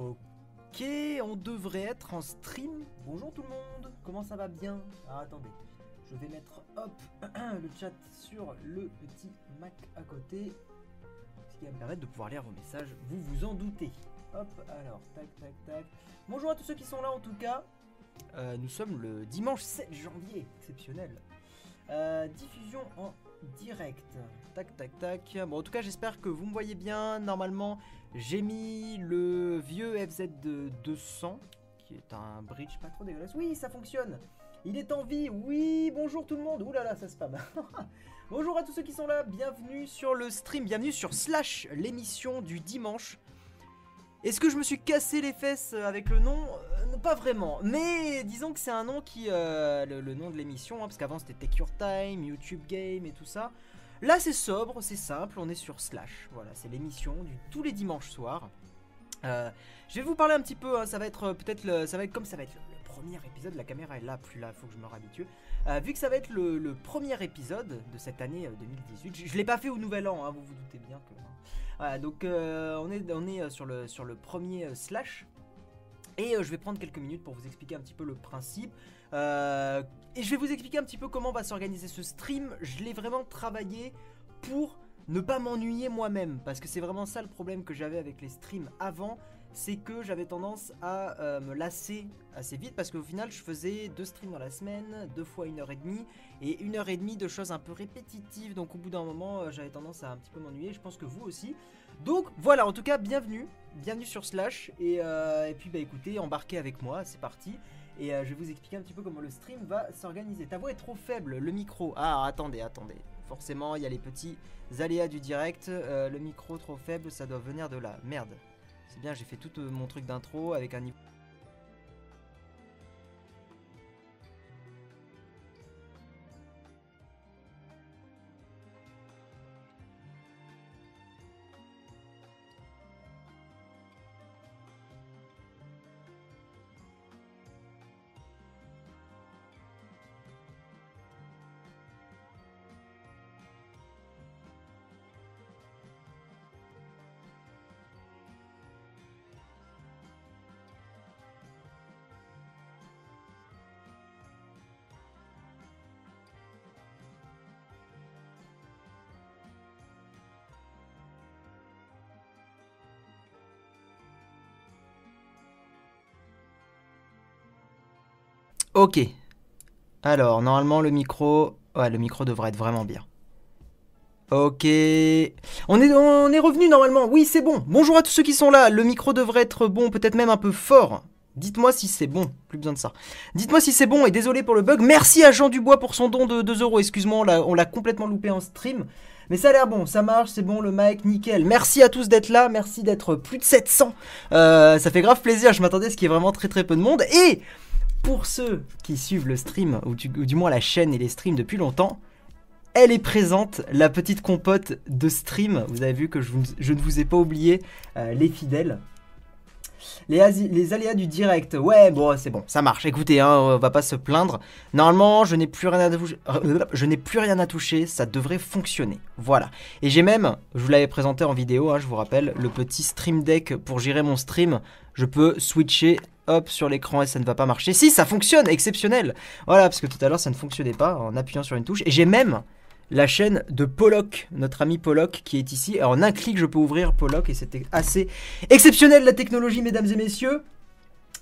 Ok, on devrait être en stream. Bonjour tout le monde, comment ça va bien? Ah attendez, je vais mettre hop le chat sur le petit Mac à côté. Ce qui va me permettre de pouvoir lire vos messages, vous vous en doutez. Hop, alors, tac, tac, tac. Bonjour à tous ceux qui sont là en tout cas. Euh, nous sommes le dimanche 7 janvier, exceptionnel. Euh, diffusion en direct. Tac, tac, tac. Bon, en tout cas, j'espère que vous me voyez bien. Normalement, j'ai mis le vieux FZ de 200, qui est un bridge pas trop dégueulasse. Oui, ça fonctionne. Il est en vie. Oui, bonjour tout le monde. Ouh là là, ça spam. bonjour à tous ceux qui sont là. Bienvenue sur le stream. Bienvenue sur Slash, l'émission du dimanche. Est-ce que je me suis cassé les fesses avec le nom? Euh, Pas vraiment, mais disons que c'est un nom qui... euh, le, le nom de l'émission, hein, parce qu'avant c'était Take Your Time, YouTube Game et tout ça. Là c'est sobre, c'est simple, on est sur Slash. Voilà, c'est l'émission du tous les dimanches soirs. Euh, je vais vous parler un petit peu, hein, ça va être euh, peut-être ça va être comme ça va être le, premier épisode, la caméra est là, plus là, faut que je me réhabitue. Euh, vu que ça va être le, premier épisode de cette année euh, 2018, je, je l'ai pas fait au nouvel an, hein, vous vous doutez bien que... hein. Voilà, donc on est, on est sur, le, sur le premier slash. Et je vais prendre quelques minutes pour vous expliquer un petit peu le principe. Euh, et je vais vous expliquer un petit peu comment va s'organiser ce stream. Je l'ai vraiment travaillé pour ne pas m'ennuyer moi-même. Parce que c'est vraiment ça le problème que j'avais avec les streams avant. C'est que j'avais tendance à euh, me lasser assez vite. Parce qu'au final, je faisais deux streams dans la semaine, deux fois une heure et demie. Et une heure et demie de choses un peu répétitives. Donc au bout d'un moment, euh, j'avais tendance à un petit peu m'ennuyer. Je pense que vous aussi. Donc voilà, en tout cas, bienvenue. Bienvenue sur Slash. Et, et puis bah écoutez, embarquez avec moi, c'est parti. Et euh, je vais vous expliquer un petit peu comment le stream va s'organiser. Ta voix est trop faible, le micro. Ah, attendez, attendez. Forcément, il y a les petits aléas du direct. Euh, le micro trop faible, ça doit venir de là. Merde. C'est bien, j'ai fait tout euh, mon truc d'intro avec un niveau. Ok. Alors, normalement, le micro. Ouais, le micro devrait être vraiment bien. Ok. On est, revenu normalement. Oui, c'est bon. Bonjour à tous ceux qui sont là. Le micro devrait être bon, peut-être même un peu fort. Dites-moi si c'est bon. Plus besoin de ça. Dites-moi si c'est bon et désolé pour le bug. Merci à Jean Dubois pour son don de 2 euros. Excuse-moi, on l'a- on l'a complètement loupé en stream. Mais ça a l'air bon, ça marche, c'est bon, le mic, nickel. Merci à tous d'être là, merci d'être plus de 700. Euh, ça fait grave plaisir, je m'attendais à ce qu'il y ait vraiment très très peu de monde. Et pour ceux qui suivent le stream, ou du, moins la chaîne et les streams depuis longtemps, elle est présente, la petite compote de stream. Vous avez vu que je, ne vous ai pas oublié, euh, les fidèles. Les, aléas du direct, ouais, bon, c'est bon, ça marche. Écoutez, hein, on va pas se plaindre. Normalement, je n'ai plus rien à toucher. Je n'ai plus rien à toucher, ça devrait fonctionner. Voilà. Et j'ai même, je vous l'avais présenté en vidéo, hein, je vous rappelle, le petit stream deck pour gérer mon stream. Je peux switcher hop sur l'écran et ça ne va pas marcher. Si, ça fonctionne, exceptionnel. Voilà, parce que tout à l'heure ça ne fonctionnait pas en appuyant sur une touche. Et j'ai même la chaîne de Pollock, notre ami Pollock qui est ici. En un clic, je peux ouvrir Pollock et c'était assez exceptionnel la technologie, mesdames et messieurs.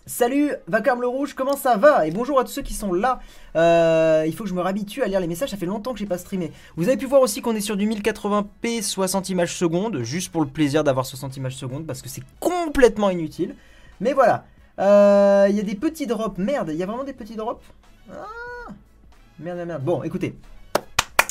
Salut Vacarme le Rouge, comment ça va? Et bonjour à tous ceux qui sont là. Euh, il faut que je me réhabitue à lire les messages, ça fait longtemps que j'ai pas streamé. Vous avez pu voir aussi qu'on est sur du 1080p 60 images secondes, juste pour le plaisir d'avoir 60 images secondes, parce que c'est complètement inutile. Mais voilà, Euh, il y a des petits drops. Merde, il y a vraiment des petits drops Ah merde, merde. Bon, écoutez.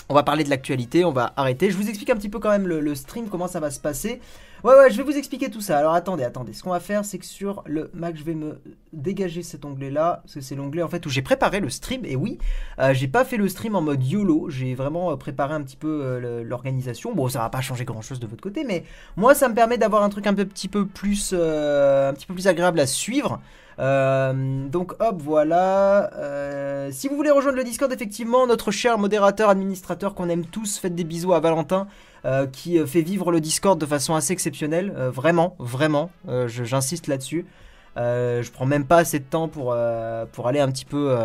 On va parler de l'actualité, on va arrêter. Je vous explique un petit peu quand même le, stream, comment ça va se passer. Ouais, ouais, je vais vous expliquer tout ça. Alors attendez, attendez. Ce qu'on va faire, c'est que sur le Mac, je vais me dégager cet onglet-là. Parce que c'est l'onglet en fait où j'ai préparé le stream. Et oui, euh, j'ai pas fait le stream en mode YOLO. J'ai vraiment euh, préparé un petit peu euh, l'organisation. Bon, ça va pas changer grand-chose de votre côté, mais moi, ça me permet d'avoir un truc un peu, plus, un petit peu plus agréable à suivre. Euh, donc hop, voilà. Euh, si vous voulez rejoindre le Discord, effectivement, notre cher modérateur, administrateur qu'on aime tous, faites des bisous à Valentin. Euh, qui fait vivre le Discord de façon assez exceptionnelle, vraiment, vraiment, j'insiste là-dessus. je prends même pas assez de temps pour, pour aller un petit peu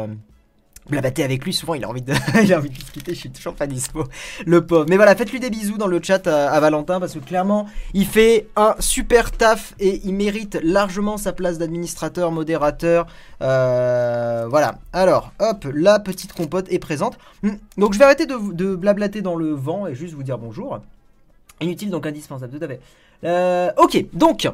blabater avec lui, souvent il a envie de, il a discuter, je suis toujours pas dispo, le pauvre. Mais voilà, faites-lui des bisous dans le chat à, Valentin parce que clairement il fait un super taf et il mérite largement sa place d'administrateur, modérateur. Euh, voilà. Alors, hop, la petite compote est présente. Hmm. Donc je vais arrêter de, blablater dans le vent et juste vous dire bonjour. Inutile donc indispensable, tout à fait. Euh, ok, donc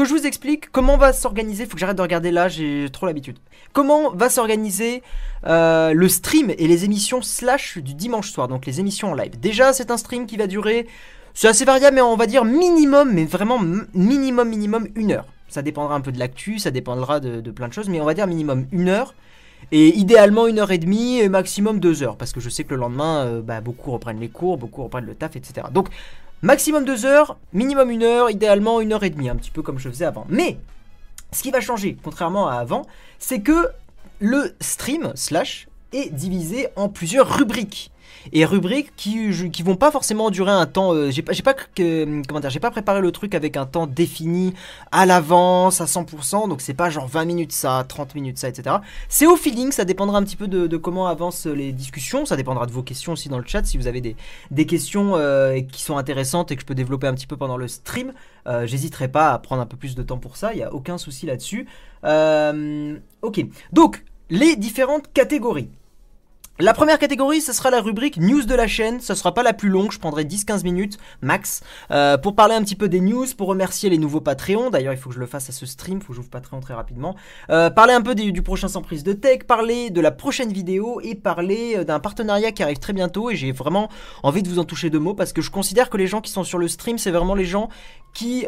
que je vous explique comment va s'organiser. Faut que j'arrête de regarder là, j'ai trop l'habitude. Comment va s'organiser euh, le stream et les émissions slash du dimanche soir, donc les émissions en live. Déjà, c'est un stream qui va durer, c'est assez variable, mais on va dire minimum, mais vraiment minimum, minimum une heure. Ça dépendra un peu de l'actu, ça dépendra de, plein de choses, mais on va dire minimum une heure. Et idéalement une heure et demie, et maximum deux heures, parce que je sais que le lendemain, euh, bah, beaucoup reprennent les cours, beaucoup reprennent le taf, etc. Donc maximum deux heures, minimum une heure, idéalement une heure et demie, un petit peu comme je faisais avant. Mais ce qui va changer, contrairement à avant, c'est que le stream slash est divisé en plusieurs rubriques et rubriques qui, qui vont pas forcément durer un temps. Euh, j'ai pas, j'ai pas dire, j'ai pas préparé le truc avec un temps défini à l'avance à 100%. Donc c'est pas genre 20 minutes ça, 30 minutes ça, etc. C'est au feeling. Ça dépendra un petit peu de, comment avancent les discussions. Ça dépendra de vos questions aussi dans le chat. Si vous avez des, des questions euh, qui sont intéressantes et que je peux développer un petit peu pendant le stream, euh, j'hésiterai pas à prendre un peu plus de temps pour ça. Il y a aucun souci là-dessus. ok. Donc les différentes catégories. La première catégorie, ce sera la rubrique news de la chaîne. Ce sera pas la plus longue, je prendrai 10-15 minutes max euh, pour parler un petit peu des news, pour remercier les nouveaux Patreons. D'ailleurs, il faut que je le fasse à ce stream, faut que j'ouvre Patreon très rapidement. Euh, parler un peu du prochain sans prise de tech, parler de la prochaine vidéo et parler euh, d'un partenariat qui arrive très bientôt. Et j'ai vraiment envie de vous en toucher deux mots parce que je considère que les gens qui sont sur le stream, c'est vraiment les gens qui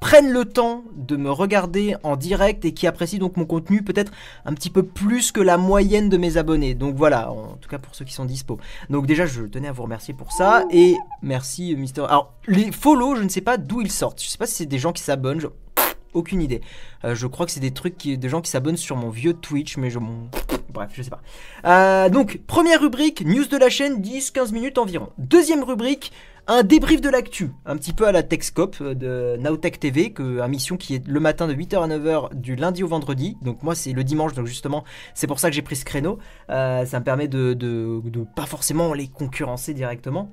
prennent le temps de me regarder en direct et qui apprécient donc mon contenu peut-être un petit peu plus que la moyenne de mes abonnés. Donc voilà, en tout cas pour ceux qui sont dispo. Donc déjà, je tenais à vous remercier pour ça et merci Mister. Alors les follow, je ne sais pas d'où ils sortent. Je sais pas si c'est des gens qui s'abonnent. Aucune idée. Euh, je crois que c'est des trucs qui, des gens qui s'abonnent sur mon vieux Twitch, mais je mon bref, je sais pas. Euh, donc première rubrique, news de la chaîne, 10-15 minutes environ. Deuxième rubrique, un débrief de l'actu, un petit peu à la Techscope euh, de Nowtech TV, que, une mission qui est le matin de 8h à 9h du lundi au vendredi. Donc moi c'est le dimanche, donc justement c'est pour ça que j'ai pris ce créneau. Euh, ça me permet de, de, de pas forcément les concurrencer directement.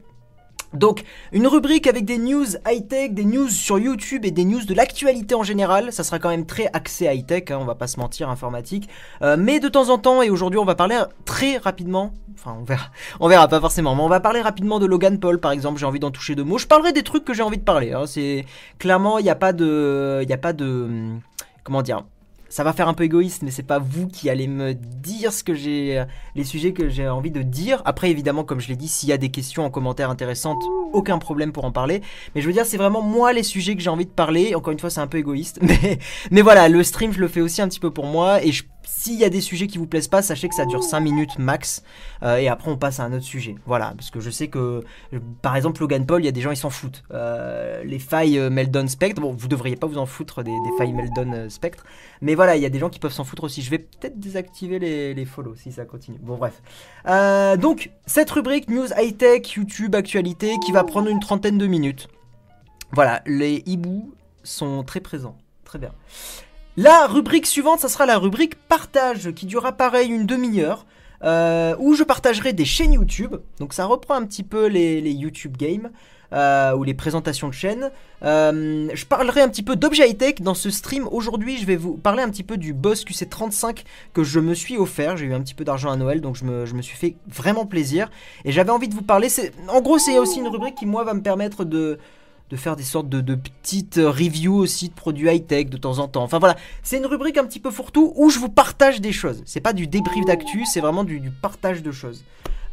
Donc, une rubrique avec des news high-tech, des news sur YouTube et des news de l'actualité en général. Ça sera quand même très axé high-tech, hein, on va pas se mentir, informatique. Euh, mais de temps en temps, et aujourd'hui, on va parler très rapidement. Enfin, on verra, on verra pas forcément, mais on va parler rapidement de Logan Paul, par exemple. J'ai envie d'en toucher deux mots. Je parlerai des trucs que j'ai envie de parler. Hein. C'est clairement, il n'y a pas de, il a pas de, comment dire ça va faire un peu égoïste, mais c'est pas vous qui allez me dire ce que j'ai, les sujets que j'ai envie de dire. Après, évidemment, comme je l'ai dit, s'il y a des questions en commentaire intéressantes, aucun problème pour en parler. Mais je veux dire, c'est vraiment moi les sujets que j'ai envie de parler. Encore une fois, c'est un peu égoïste, mais, mais voilà, le stream, je le fais aussi un petit peu pour moi et je s'il y a des sujets qui vous plaisent pas, sachez que ça dure 5 minutes max. Euh, et après, on passe à un autre sujet. Voilà. Parce que je sais que, par exemple, Logan Paul, il y a des gens, ils s'en foutent. Euh, les failles euh, Meldon Spectre, bon, vous devriez pas vous en foutre des, failles Meldon Spectre. Mais voilà, il y a des gens qui peuvent s'en foutre aussi. Je vais peut-être désactiver les, les follow si ça continue. Bon, bref. donc, cette rubrique News High Tech, YouTube, Actualité, qui va prendre une trentaine de minutes. Voilà, les hiboux sont très présents. Très bien. La rubrique suivante, ça sera la rubrique partage, qui durera pareil une demi-heure. Euh, où je partagerai des chaînes YouTube. Donc ça reprend un petit peu les, YouTube Games. Euh, ou les présentations de chaînes. Euh, je parlerai un petit peu d'objet high-tech dans ce stream. Aujourd'hui, je vais vous parler un petit peu du Boss QC35 que je me suis offert. J'ai eu un petit peu d'argent à Noël, donc je me, je me, suis fait vraiment plaisir. Et j'avais envie de vous parler. En gros, c'est aussi une rubrique qui, moi, va me permettre de de faire des sortes de, petites reviews aussi de produits high-tech de temps en temps. Enfin voilà, c'est une rubrique un petit peu fourre-tout où je vous partage des choses. C'est pas du débrief d'actu, c'est vraiment du, partage de choses.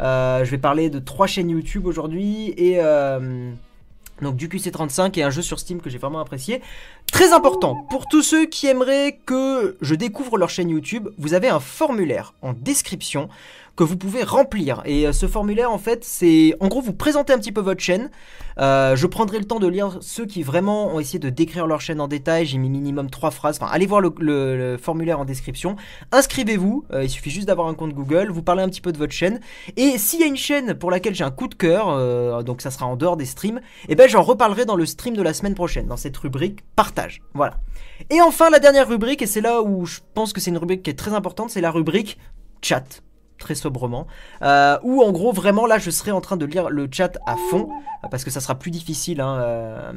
Euh, je vais parler de trois chaînes YouTube aujourd'hui et euh, donc du QC35 et un jeu sur Steam que j'ai vraiment apprécié. Très important, pour tous ceux qui aimeraient que je découvre leur chaîne YouTube, vous avez un formulaire en description que vous pouvez remplir. Et euh, ce formulaire, en fait, c'est en gros vous présentez un petit peu votre chaîne. Euh, je prendrai le temps de lire ceux qui vraiment ont essayé de décrire leur chaîne en détail. J'ai mis minimum trois phrases. Enfin, allez voir le, formulaire en description. Inscrivez-vous. Euh, il suffit juste d'avoir un compte Google. Vous parlez un petit peu de votre chaîne. Et s'il y a une chaîne pour laquelle j'ai un coup de cœur, donc ça sera en dehors des streams, et eh ben j'en reparlerai dans le stream de la semaine prochaine, dans cette rubrique partage. Voilà. Et enfin, la dernière rubrique, et c'est là où je pense que c'est une rubrique qui est très importante, c'est la rubrique chat très sobrement, euh, où en gros vraiment là je serai en train de lire le chat à fond, parce que ça sera plus difficile, hein, euh,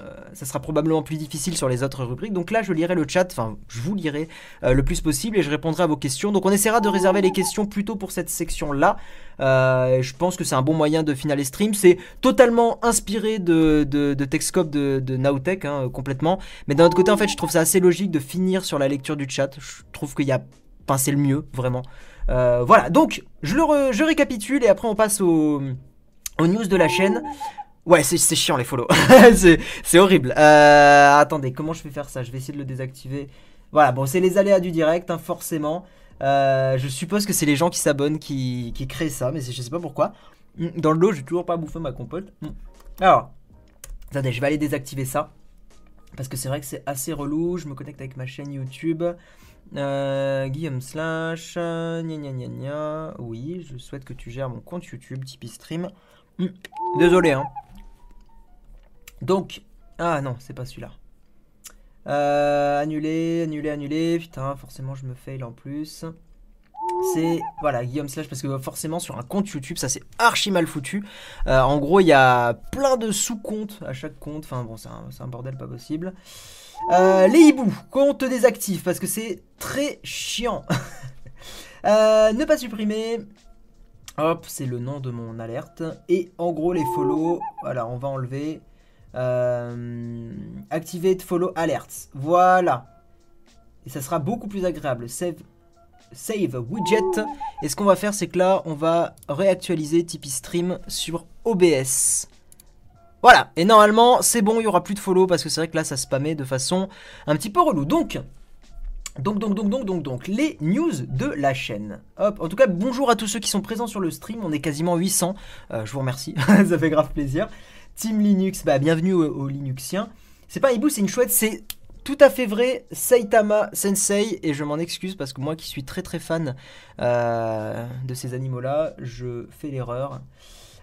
euh, ça sera probablement plus difficile sur les autres rubriques, donc là je lirai le chat, enfin je vous lirai le plus possible et je répondrai à vos questions, donc on essaiera de réserver les questions plutôt pour cette section là, je pense que c'est un bon moyen de finir les streams, c'est totalement inspiré de, de, de Techscope de, de hein, complètement, mais d'un autre côté en fait je trouve ça assez logique de finir sur la lecture du chat, je trouve qu'il y a, enfin c'est le mieux vraiment. Euh, voilà, donc je, le je récapitule et après on passe aux, news de la chaîne. Ouais, c'est chiant les follow. c'est horrible. Euh, attendez, comment je vais faire ça? Je vais essayer de le désactiver. Voilà, bon, c'est les aléas du direct, hein, forcément. Euh, je suppose que c'est les gens qui s'abonnent qui, qui, créent ça, mais je sais pas pourquoi. Hmm, dans le lot, j'ai toujours pas bouffé ma compote. Hmm. Alors, attendez, je vais aller désactiver ça. Parce que c'est vrai que c'est assez relou. Je me connecte avec ma chaîne YouTube. Euh, Guillaume Slash, gna gna gna gna. Oui, je souhaite que tu gères mon compte YouTube, Tipeee Stream. Hmm, désolé, hein. Donc, ah non, c'est pas celui-là. Euh, annuler, annuler, annuler. Putain, forcément, je me fail en plus. C'est voilà Guillaume Slash parce que forcément sur un compte YouTube ça c'est archi mal foutu. Euh, en gros il y a plein de sous-comptes à chaque compte. Enfin bon c'est un, bordel pas possible. Euh, les hiboux, compte désactif parce que c'est très chiant. Euh, ne pas supprimer. Hop, c'est le nom de mon alerte. Et en gros, les follow, voilà, on va enlever. Euh, activate follow alerts. Voilà. Et ça sera beaucoup plus agréable. Save, save widget. Et ce qu'on va faire, c'est que là, on va réactualiser Tipeee Stream sur OBS. Voilà, et normalement c'est bon, il y aura plus de follow parce que c'est vrai que là ça spammait de façon un petit peu relou. Donc, donc, donc, donc, donc, donc, donc, les news de la chaîne. Hop, en tout cas, bonjour à tous ceux qui sont présents sur le stream. On est quasiment 800. Euh, je vous remercie, ça fait grave plaisir. Team Linux, bah bienvenue aux, Linuxiens. C'est pas un hibou, c'est une chouette, c'est tout à fait vrai, Saitama Sensei, et je m'en excuse parce que moi qui suis très très fan euh, de ces animaux-là, je fais l'erreur.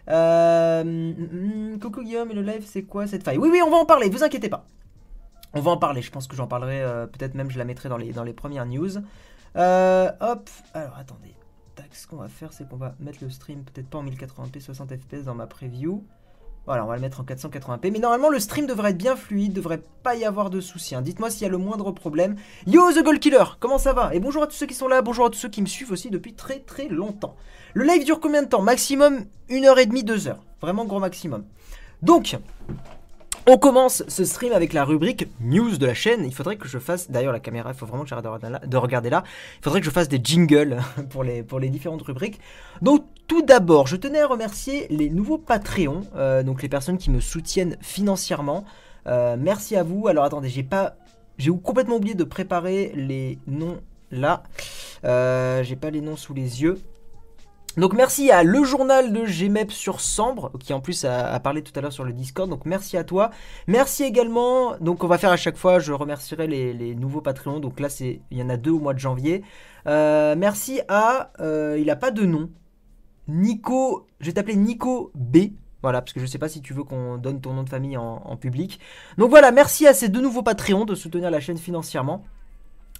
Euh, mm, mm, coucou Guillaume, et le live, c'est quoi cette faille? Oui, oui, on va en parler, vous inquiétez pas. On va en parler, je pense que j'en parlerai, euh, peut-être même je la mettrai dans les, dans les premières news. Euh, hop, alors attendez. Tac, ce qu'on va faire, c'est qu'on va mettre le stream peut-être pas en 1080p 60 fps dans ma preview. Voilà, on va le mettre en 480p. Mais normalement, le stream devrait être bien fluide, devrait pas y avoir de soucis. Hein. Dites-moi s'il y a le moindre problème. Yo, The Gold Killer, comment ça va? Et bonjour à tous ceux qui sont là, bonjour à tous ceux qui me suivent aussi depuis très très longtemps. Le live dure combien de temps? Maximum 1h30, 2h. Vraiment gros maximum. Donc, on commence ce stream avec la rubrique news de la chaîne. Il faudrait que je fasse, d'ailleurs la caméra, il faut vraiment que j'arrête de regarder là. Il faudrait que je fasse des jingles pour les, différentes rubriques. Donc tout d'abord, je tenais à remercier les nouveaux Patreons, euh, donc les personnes qui me soutiennent financièrement. Euh, merci à vous. Alors attendez, j'ai pas, j'ai complètement oublié de préparer les noms là. Euh, j'ai pas les noms sous les yeux. Donc merci à le journal de Gmep sur Sambre, qui en plus a, parlé tout à l'heure sur le Discord, donc merci à toi. Merci également, donc on va faire à chaque fois, je remercierai les, nouveaux Patreons, donc là il y en a deux au mois de janvier. Euh, merci à, euh, il a pas de nom, Nico, je vais t'appeler Nico B. Voilà, parce que je sais pas si tu veux qu'on donne ton nom de famille en, en public. Donc voilà, merci à ces deux nouveaux Patreons de soutenir la chaîne financièrement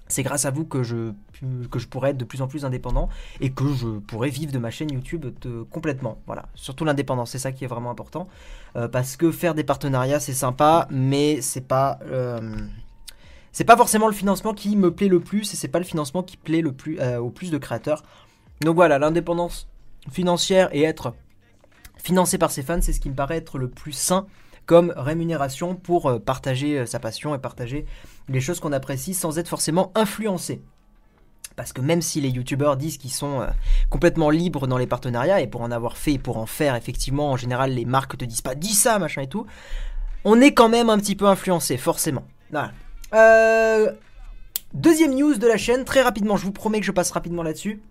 c'est grâce à vous que je, que je pourrais être de plus en plus indépendant et que je pourrais vivre de ma chaîne YouTube complètement. Voilà, surtout l'indépendance, c'est ça qui est vraiment important. Euh, parce que faire des partenariats, c'est sympa, mais c'est pas. Euh, pas forcément le financement qui me plaît le plus et c'est pas le financement qui plaît le plus euh, au plus de créateurs. Donc voilà, l'indépendance financière et être financé par ses fans, c'est ce qui me paraît être le plus sain comme rémunération pour partager sa passion et partager les choses qu'on apprécie sans être forcément influencé. Parce que même si les youtubeurs disent qu'ils sont euh, complètement libres dans les partenariats, et pour en avoir fait et pour en faire, effectivement, en général, les marques te disent pas dis ça, machin et tout, on est quand même un petit peu influencé, forcément. Euh, deuxième news de la chaîne, très rapidement, je vous promets que je passe rapidement là-dessus.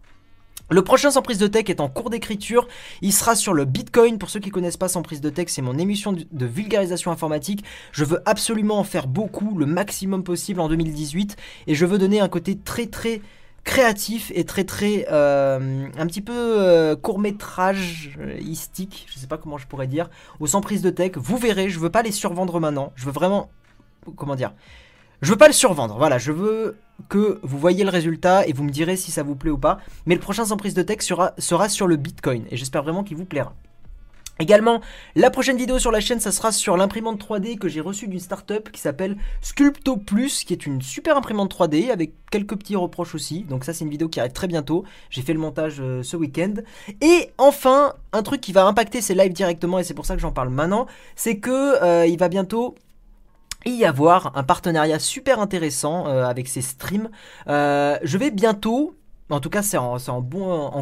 Le prochain sans prise de tech est en cours d'écriture. Il sera sur le Bitcoin. Pour ceux qui connaissent pas sans prise de tech, c'est mon émission de vulgarisation informatique. Je veux absolument en faire beaucoup, le maximum possible en 2018, et je veux donner un côté très très créatif et très très euh, un petit peu euh, court métrage istique, je sais pas comment je pourrais dire, au sans prise de tech. Vous verrez, je veux pas les survendre maintenant. Je veux vraiment, comment dire, je veux pas le survendre. Voilà, je veux que vous voyez le résultat et vous me direz si ça vous plaît ou pas. Mais le prochain sans prise de texte sera, sur le Bitcoin et j'espère vraiment qu'il vous plaira. Également, la prochaine vidéo sur la chaîne, ça sera sur l'imprimante 3D que j'ai reçue d'une startup qui s'appelle Sculpto Plus, qui est une super imprimante 3D avec quelques petits reproches aussi. Donc ça, c'est une vidéo qui arrive très bientôt. J'ai fait le montage euh, ce week-end. Et enfin, un truc qui va impacter ces lives directement, et c'est pour ça que j'en parle maintenant, c'est que euh, il va bientôt y avoir un partenariat super intéressant euh, avec ces streams. Euh, je vais bientôt, en tout cas c'est en,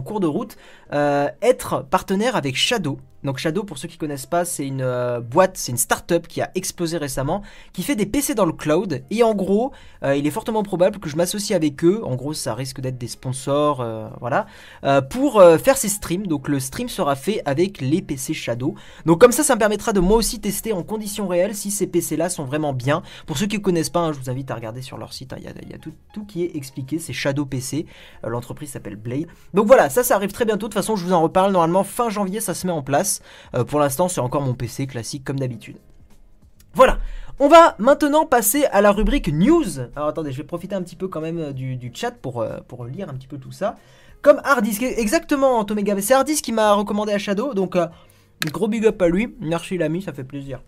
cours de route, euh, être partenaire avec Shadow. Donc Shadow, pour ceux qui connaissent pas, c'est une euh, boîte, c'est une start-up qui a explosé récemment, qui fait des PC dans le cloud. Et en gros, euh, il est fortement probable que je m'associe avec eux. En gros, ça risque d'être des sponsors, euh, voilà, pour faire ces streams. Donc le stream sera fait avec les PC Shadow. Donc comme ça, ça me permettra de moi aussi tester en conditions réelles si ces PC-là sont vraiment bien. Pour ceux qui ne connaissent pas, hein, je vous invite à regarder sur leur site. Hein. Il y a, tout, tout, qui est expliqué. C'est Shadow PC. L'entreprise s'appelle Blade. Donc voilà, ça, ça arrive très bientôt. De toute façon, je vous en reparle. Normalement, fin janvier, ça se met en place. Euh, pour l'instant, c'est encore mon PC classique comme d'habitude. Voilà. On va maintenant passer à la rubrique news. Alors attendez, je vais profiter un petit peu quand même euh, du, chat pour, euh, pour lire un petit peu tout ça. Comme Hardisk, exactement Tomega. C'est Hardisk qui m'a recommandé à Shadow, donc gros big up à lui. Merci l'ami, ça fait plaisir.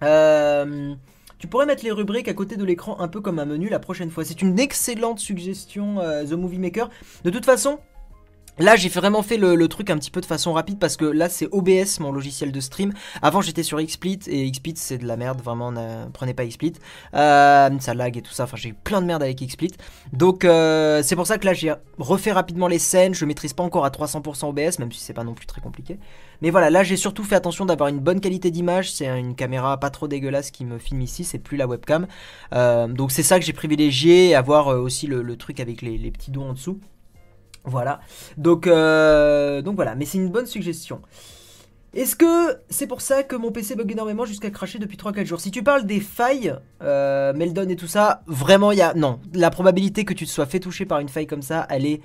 tu pourrais mettre les rubriques à côté de l'écran un peu comme un menu la prochaine fois. C'est une excellente suggestion, The Movie Maker. De toute façon, Là, j'ai vraiment fait le, truc un petit peu de façon rapide parce que là, c'est OBS, mon logiciel de stream. Avant, j'étais sur XSplit et XSplit, c'est de la merde, vraiment, prenez pas XSplit. Euh, ça lag et tout ça, enfin, j'ai plein de merde avec XSplit. Donc, euh, c'est pour ça que là, j'ai refait rapidement les scènes. Je maîtrise pas encore à 300% OBS, même si c'est pas non plus très compliqué. Mais voilà, là, j'ai surtout fait attention d'avoir une bonne qualité d'image. C'est une caméra pas trop dégueulasse qui me filme ici, c'est plus la webcam. Euh, donc, c'est ça que j'ai privilégié, avoir aussi le, truc avec les, les petits doigts en dessous. Voilà. Donc, euh, donc voilà, mais c'est une bonne suggestion. Est-ce que c'est pour ça que mon PC bug énormément jusqu'à cracher depuis 3-4 jours? Si tu parles des failles, euh, Meldon et tout ça, vraiment il y a... Non, la probabilité que tu te sois fait toucher par une faille comme ça, elle est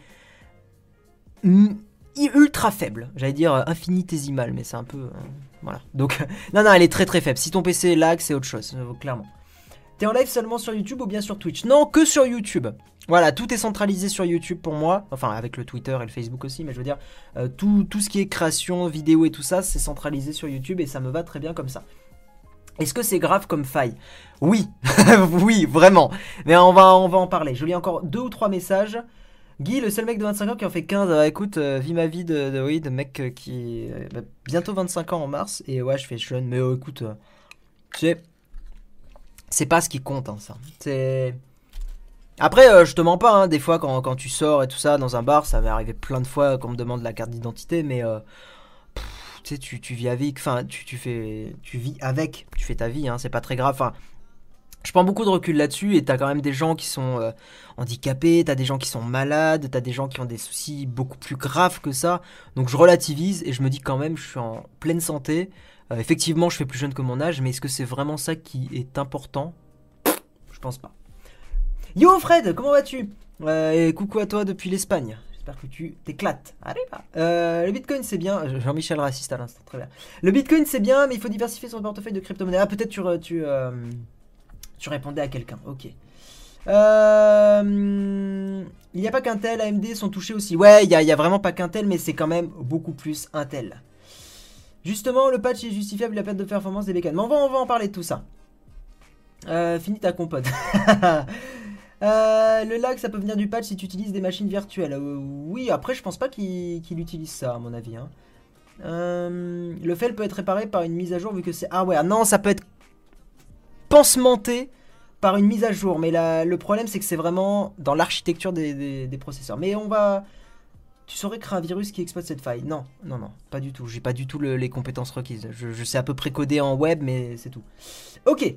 ultra faible. J'allais dire euh, infinitésimale, mais c'est un peu... voilà. Donc, non, non, elle est très très faible. Si ton PC lag, c'est autre chose, clairement. T'es en live seulement sur YouTube ou bien sur Twitch? Non, que sur YouTube. Voilà, tout est centralisé sur YouTube pour moi. Enfin, avec le Twitter et le Facebook aussi, mais je veux dire, euh, tout, ce qui est création, vidéo et tout ça, c'est centralisé sur YouTube et ça me va très bien comme ça. Est-ce que c'est grave comme faille? Oui, oui, vraiment. Mais on va, on va en parler. Je lis encore deux ou trois messages. Guy, le seul mec de 25 ans qui en fait 15, euh, écoute, euh, vis ma vie de, de mec qui bah, bientôt 25 ans en mars. Et ouais, je fais jeune, mais écoute, tu sais, c'est pas ce qui compte, hein, ça. C'est. Après, euh, je te mens pas, hein, des fois quand, tu sors et tout ça dans un bar, ça m'est arrivé plein de fois qu'on me demande la carte d'identité, mais euh, tu sais, tu, vis avec, enfin, tu, fais, tu vis avec, tu fais ta vie, hein, c'est pas très grave. Enfin, je prends beaucoup de recul là-dessus et t'as quand même des gens qui sont euh, handicapés, t'as des gens qui sont malades, t'as des gens qui ont des soucis beaucoup plus graves que ça. Donc je relativise et je me dis quand même, je suis en pleine santé. effectivement, je fais plus jeune que mon âge, mais est-ce que c'est vraiment ça qui est important? Je pense pas. Yo Fred, comment vas-tu? Euh, Coucou à toi depuis l'Espagne. J'espère que tu t'éclates. Allez va. Euh, le Bitcoin c'est bien. Jean-Michel raciste à l'instant, très bien. Le Bitcoin c'est bien, mais il faut diversifier son portefeuille de crypto-monnaie. Ah peut-être tu, tu, euh, tu répondais à quelqu'un. Ok. il n'y a pas qu'Intel, AMD sont touchés aussi. Ouais, il n'y a, vraiment pas qu'Intel, mais c'est quand même beaucoup plus Intel. Justement, le patch est justifiable la perte de performance des bécanes. Mais on va, en parler de tout ça. Euh, finis ta compote. Euh, le lag, ça peut venir du patch si tu utilises des machines virtuelles. Euh, oui, après, je pense pas qu'il utilise ça, à mon avis. Hein. Euh, le fail peut être réparé par une mise à jour vu que c'est hardware. Non, ça peut être pansementé par une mise à jour. Mais le problème, c'est que c'est vraiment dans l'architecture des, processeurs. Mais on va... Tu saurais créer un virus qui exploite cette faille Non, non, non, pas du tout. J'ai pas du tout les compétences requises. Je, je sais à peu près coder en web, mais c'est tout. Ok,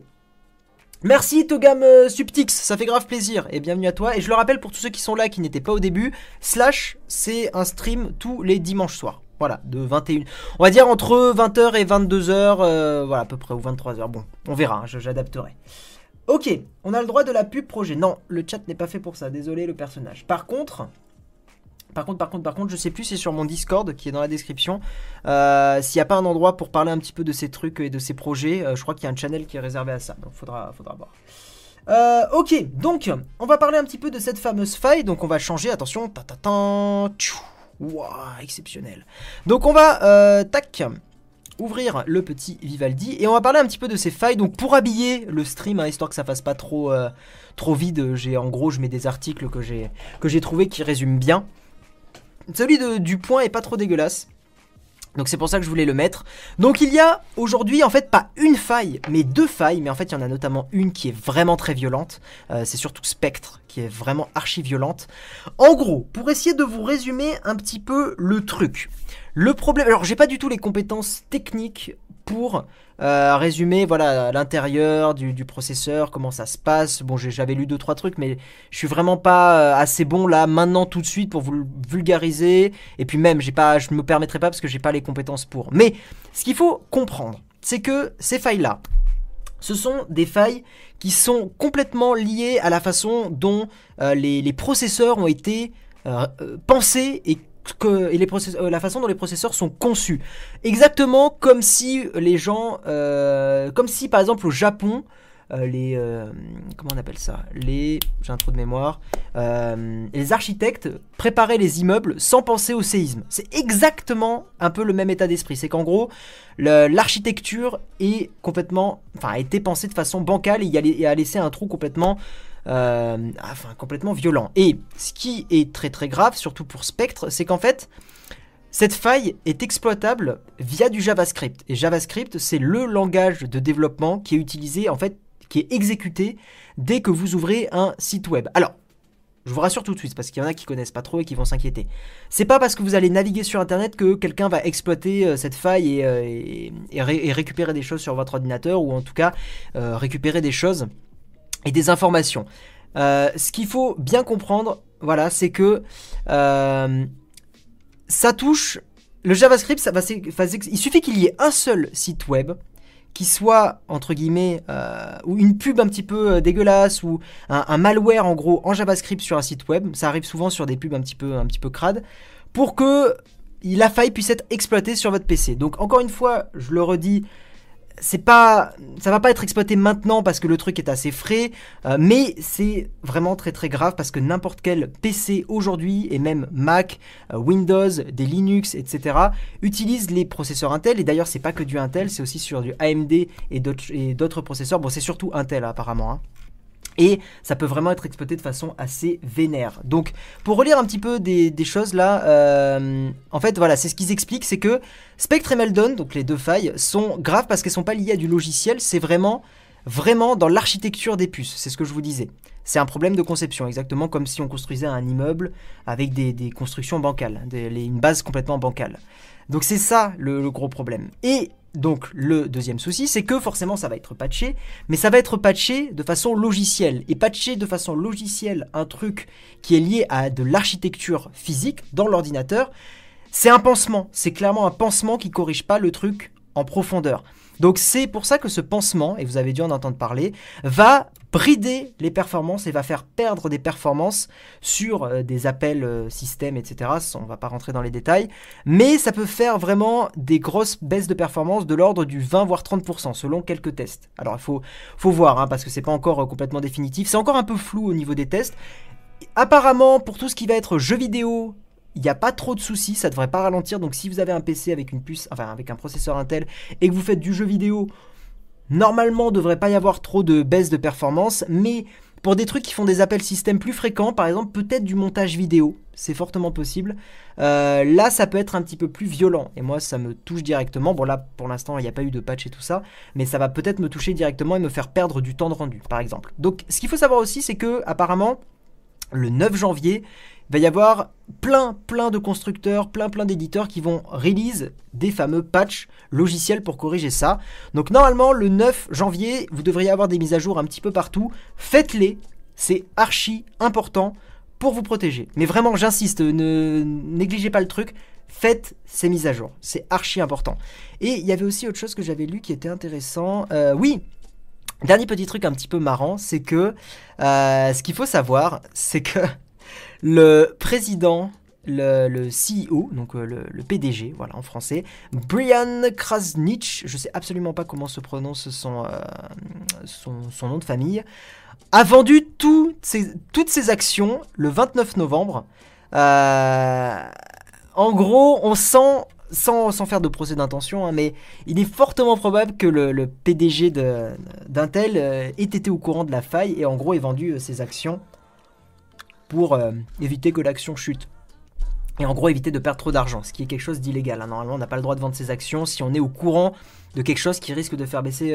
Merci Togam euh, Subtix, ça fait grave plaisir et bienvenue à toi. Et je le rappelle pour tous ceux qui sont là, qui n'étaient pas au début, Slash, c'est un stream tous les dimanches soirs. Voilà, de 21. On va dire entre 20h et 22h, euh, voilà, à peu près, ou 23h. Bon, on verra, hein, j'adapterai. Ok, on a le droit de la pub projet. Non, le chat n'est pas fait pour ça, désolé le personnage. Par contre, par contre, par contre, par contre, je sais plus c'est sur mon Discord qui est dans la description. Euh, s'il n'y a pas un endroit pour parler un petit peu de ces trucs et de ces projets, euh, je crois qu'il y a un channel qui est réservé à ça. Donc faudra, faudra voir. Euh, ok, donc on va parler un petit peu de cette fameuse faille. Donc on va changer, attention, ta ta ta, exceptionnel. Donc on va, tac, ouvrir le petit Vivaldi et on va parler un petit peu de ces failles. Donc pour habiller le stream, hein, histoire que ça fasse pas trop, trop vide, j'ai en gros je mets des articles que j'ai que j'ai trouvé qui résument bien. Celui de, du point est pas trop dégueulasse. Donc c'est pour ça que je voulais le mettre. Donc il y a aujourd'hui en fait pas une faille, mais deux failles. Mais en fait il y en a notamment une qui est vraiment très violente. Euh, c'est surtout Spectre qui est vraiment archi violente. En gros, pour essayer de vous résumer un petit peu le truc. Le problème, alors j'ai pas du tout les compétences techniques pour euh, résumer voilà l'intérieur du, processeur, comment ça se passe. Bon, j'avais lu deux trois trucs, mais je suis vraiment pas euh, assez bon là maintenant tout de suite pour vous le vulgariser. Et puis même, j'ai pas, je me permettrai pas parce que j'ai pas les compétences pour. Mais ce qu'il faut comprendre, c'est que ces failles là, ce sont des failles qui sont complètement liées à la façon dont euh, les, processeurs ont été pensés et que, et euh, la façon dont les processeurs sont conçus. Exactement comme si les gens, euh, comme si par exemple au Japon, euh, les comment on appelle ça? Les j'ai un trou de mémoire. les architectes préparaient les immeubles sans penser au séisme. C'est exactement un peu le même état d'esprit. C'est qu'en gros, l'architecture est complètement, enfin, a été pensée de façon bancale et a laissé un trou complètement enfin, complètement violent. Et ce qui est très très grave, surtout pour Spectre, c'est qu'en fait, cette faille est exploitable via du JavaScript. Et JavaScript, c'est le langage de développement qui est utilisé, en fait, qui est exécuté dès que vous ouvrez un site web. Alors, je vous rassure tout de suite, parce qu'il y en a qui connaissent pas trop et qui vont s'inquiéter. C'est pas parce que vous allez naviguer sur Internet que quelqu'un va exploiter euh, cette faille et, euh, récupérer des choses sur votre ordinateur, ou en tout cas récupérer des choses et des informations. Euh, ce qu'il faut bien comprendre, voilà, c'est que euh, ça touche le JavaScript. Ça va, il suffit qu'il y ait un seul site web qui soit entre guillemets euh, ou une pub un petit peu dégueulasse ou un, malware en gros en JavaScript sur un site web. Ça arrive souvent sur des pubs un petit peu un petit peu crades pour que la faille puisse être exploitée sur votre PC. Donc encore une fois, je le redis, c'est pas, ça va pas être exploité maintenant parce que le truc est assez frais, euh, mais c'est vraiment très très grave parce que n'importe quel PC aujourd'hui et même Mac, euh, Windows, des Linux, etc. utilise les processeurs Intel et d'ailleurs c'est pas que du Intel, c'est aussi sur du AMD et d'autres processeurs. Bon, c'est surtout Intel apparemment. Hein. Et ça peut vraiment être exploité de façon assez vénère. Donc, pour relire un petit peu des, choses là, euh, en fait, voilà, c'est ce qu'ils expliquent, c'est que Spectre et Meldon, donc les deux failles, sont graves parce qu'elles sont pas liées à du logiciel, c'est vraiment, vraiment dans l'architecture des puces. C'est ce que je vous disais. C'est un problème de conception, exactement comme si on construisait un immeuble avec des, constructions bancales, une base complètement bancale. Donc c'est ça le, le gros problème. Et donc le deuxième souci, c'est que forcément ça va être patché, mais ça va être patché de façon logicielle. Et patché de façon logicielle un truc qui est lié à de l'architecture physique dans l'ordinateur, c'est un pansement. C'est clairement un pansement qui corrige pas le truc en profondeur. Donc c'est pour ça que ce pansement, et vous avez dû en entendre parler, va brider les performances et va faire perdre des performances sur euh, des appels euh, système, etc. On va pas rentrer dans les détails, mais ça peut faire vraiment des grosses baisses de performance de l'ordre du 20 voire 30% selon quelques tests. Alors il faut, faut voir hein, parce que c'est pas encore euh, complètement définitif, c'est encore un peu flou au niveau des tests. Apparemment, pour tout ce qui va être jeux vidéo, il n'y a pas trop de soucis, ça devrait pas ralentir. Donc si vous avez un PC avec une puce, enfin avec un processeur Intel et que vous faites du jeu vidéo, normalement il devrait pas y avoir trop de baisse de performance. Mais pour des trucs qui font des appels système plus fréquents, par exemple peut-être du montage vidéo, c'est fortement possible. Euh, là ça peut être un petit peu plus violent et moi ça me touche directement. Bon là pour l'instant il n'y a pas eu de patch et tout ça, mais ça va peut-être me toucher directement et me faire perdre du temps de rendu par exemple. Donc ce qu'il faut savoir aussi c'est que apparemment le 9 janvier va y avoir plein, plein de constructeurs, plein, plein d'éditeurs qui vont release des fameux patchs logiciels pour corriger ça. Donc normalement, le 9 janvier, vous devriez avoir des mises à jour un petit peu partout. Faites-les, c'est archi important pour vous protéger. Mais vraiment, j'insiste, ne négligez pas le truc. Faites ces mises à jour, c'est archi important. Et il y avait aussi autre chose que j'avais lu qui était intéressant. Euh, oui, dernier petit truc un petit peu marrant, c'est que euh, ce qu'il faut savoir, c'est que le président, le, CEO, donc euh, le, PDG, voilà en français, Brian Krasnich, je sais absolument pas comment se prononce son, son, nom de famille, a vendu toutes ses actions le 29 novembre. en gros, on sent sans, faire de procès d'intention, hein, mais il est fortement probable que le, PDG d'Intel euh, ait été au courant de la faille et en gros ait vendu euh, ses actions pour euh, éviter que l'action chute. Et en gros éviter de perdre trop d'argent, ce qui est quelque chose d'illégal. Hein. Normalement on n'a pas le droit de vendre ses actions si on est au courant de quelque chose qui risque de faire baisser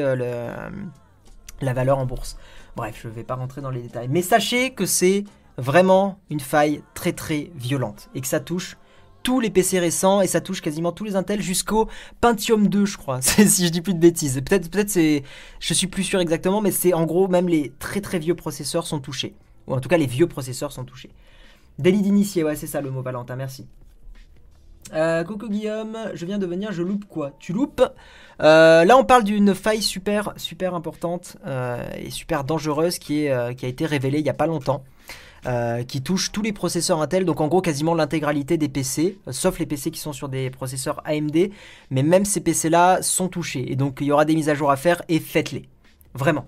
la valeur en bourse. Bref, je ne vais pas rentrer dans les détails. Mais sachez que c'est vraiment une faille très très violente et que ça touche tous les PC récents et ça touche quasiment tous les Intel jusqu'au Pentium 2, je crois, si je dis plus de bêtises. Peut-être, peut-être c'est, je suis plus sûr exactement, mais c'est en gros même les très très vieux processeurs sont touchés, ou en tout cas les vieux processeurs sont touchés. Délit d'initié, ouais, c'est ça le mot Valentin, merci. Euh, coucou Guillaume, je viens de venir, je loupe quoi? Tu loupes? Euh, Là on parle d'une faille super super importante euh, et super dangereuse qui, est, qui a été révélée il n'y a pas longtemps. Euh, qui touche tous les processeurs Intel, donc en gros quasiment l'intégralité des PC, euh, sauf les PC qui sont sur des processeurs AMD, mais même ces PC-là sont touchés, et donc il y aura des mises à jour à faire, et faites-les. Vraiment.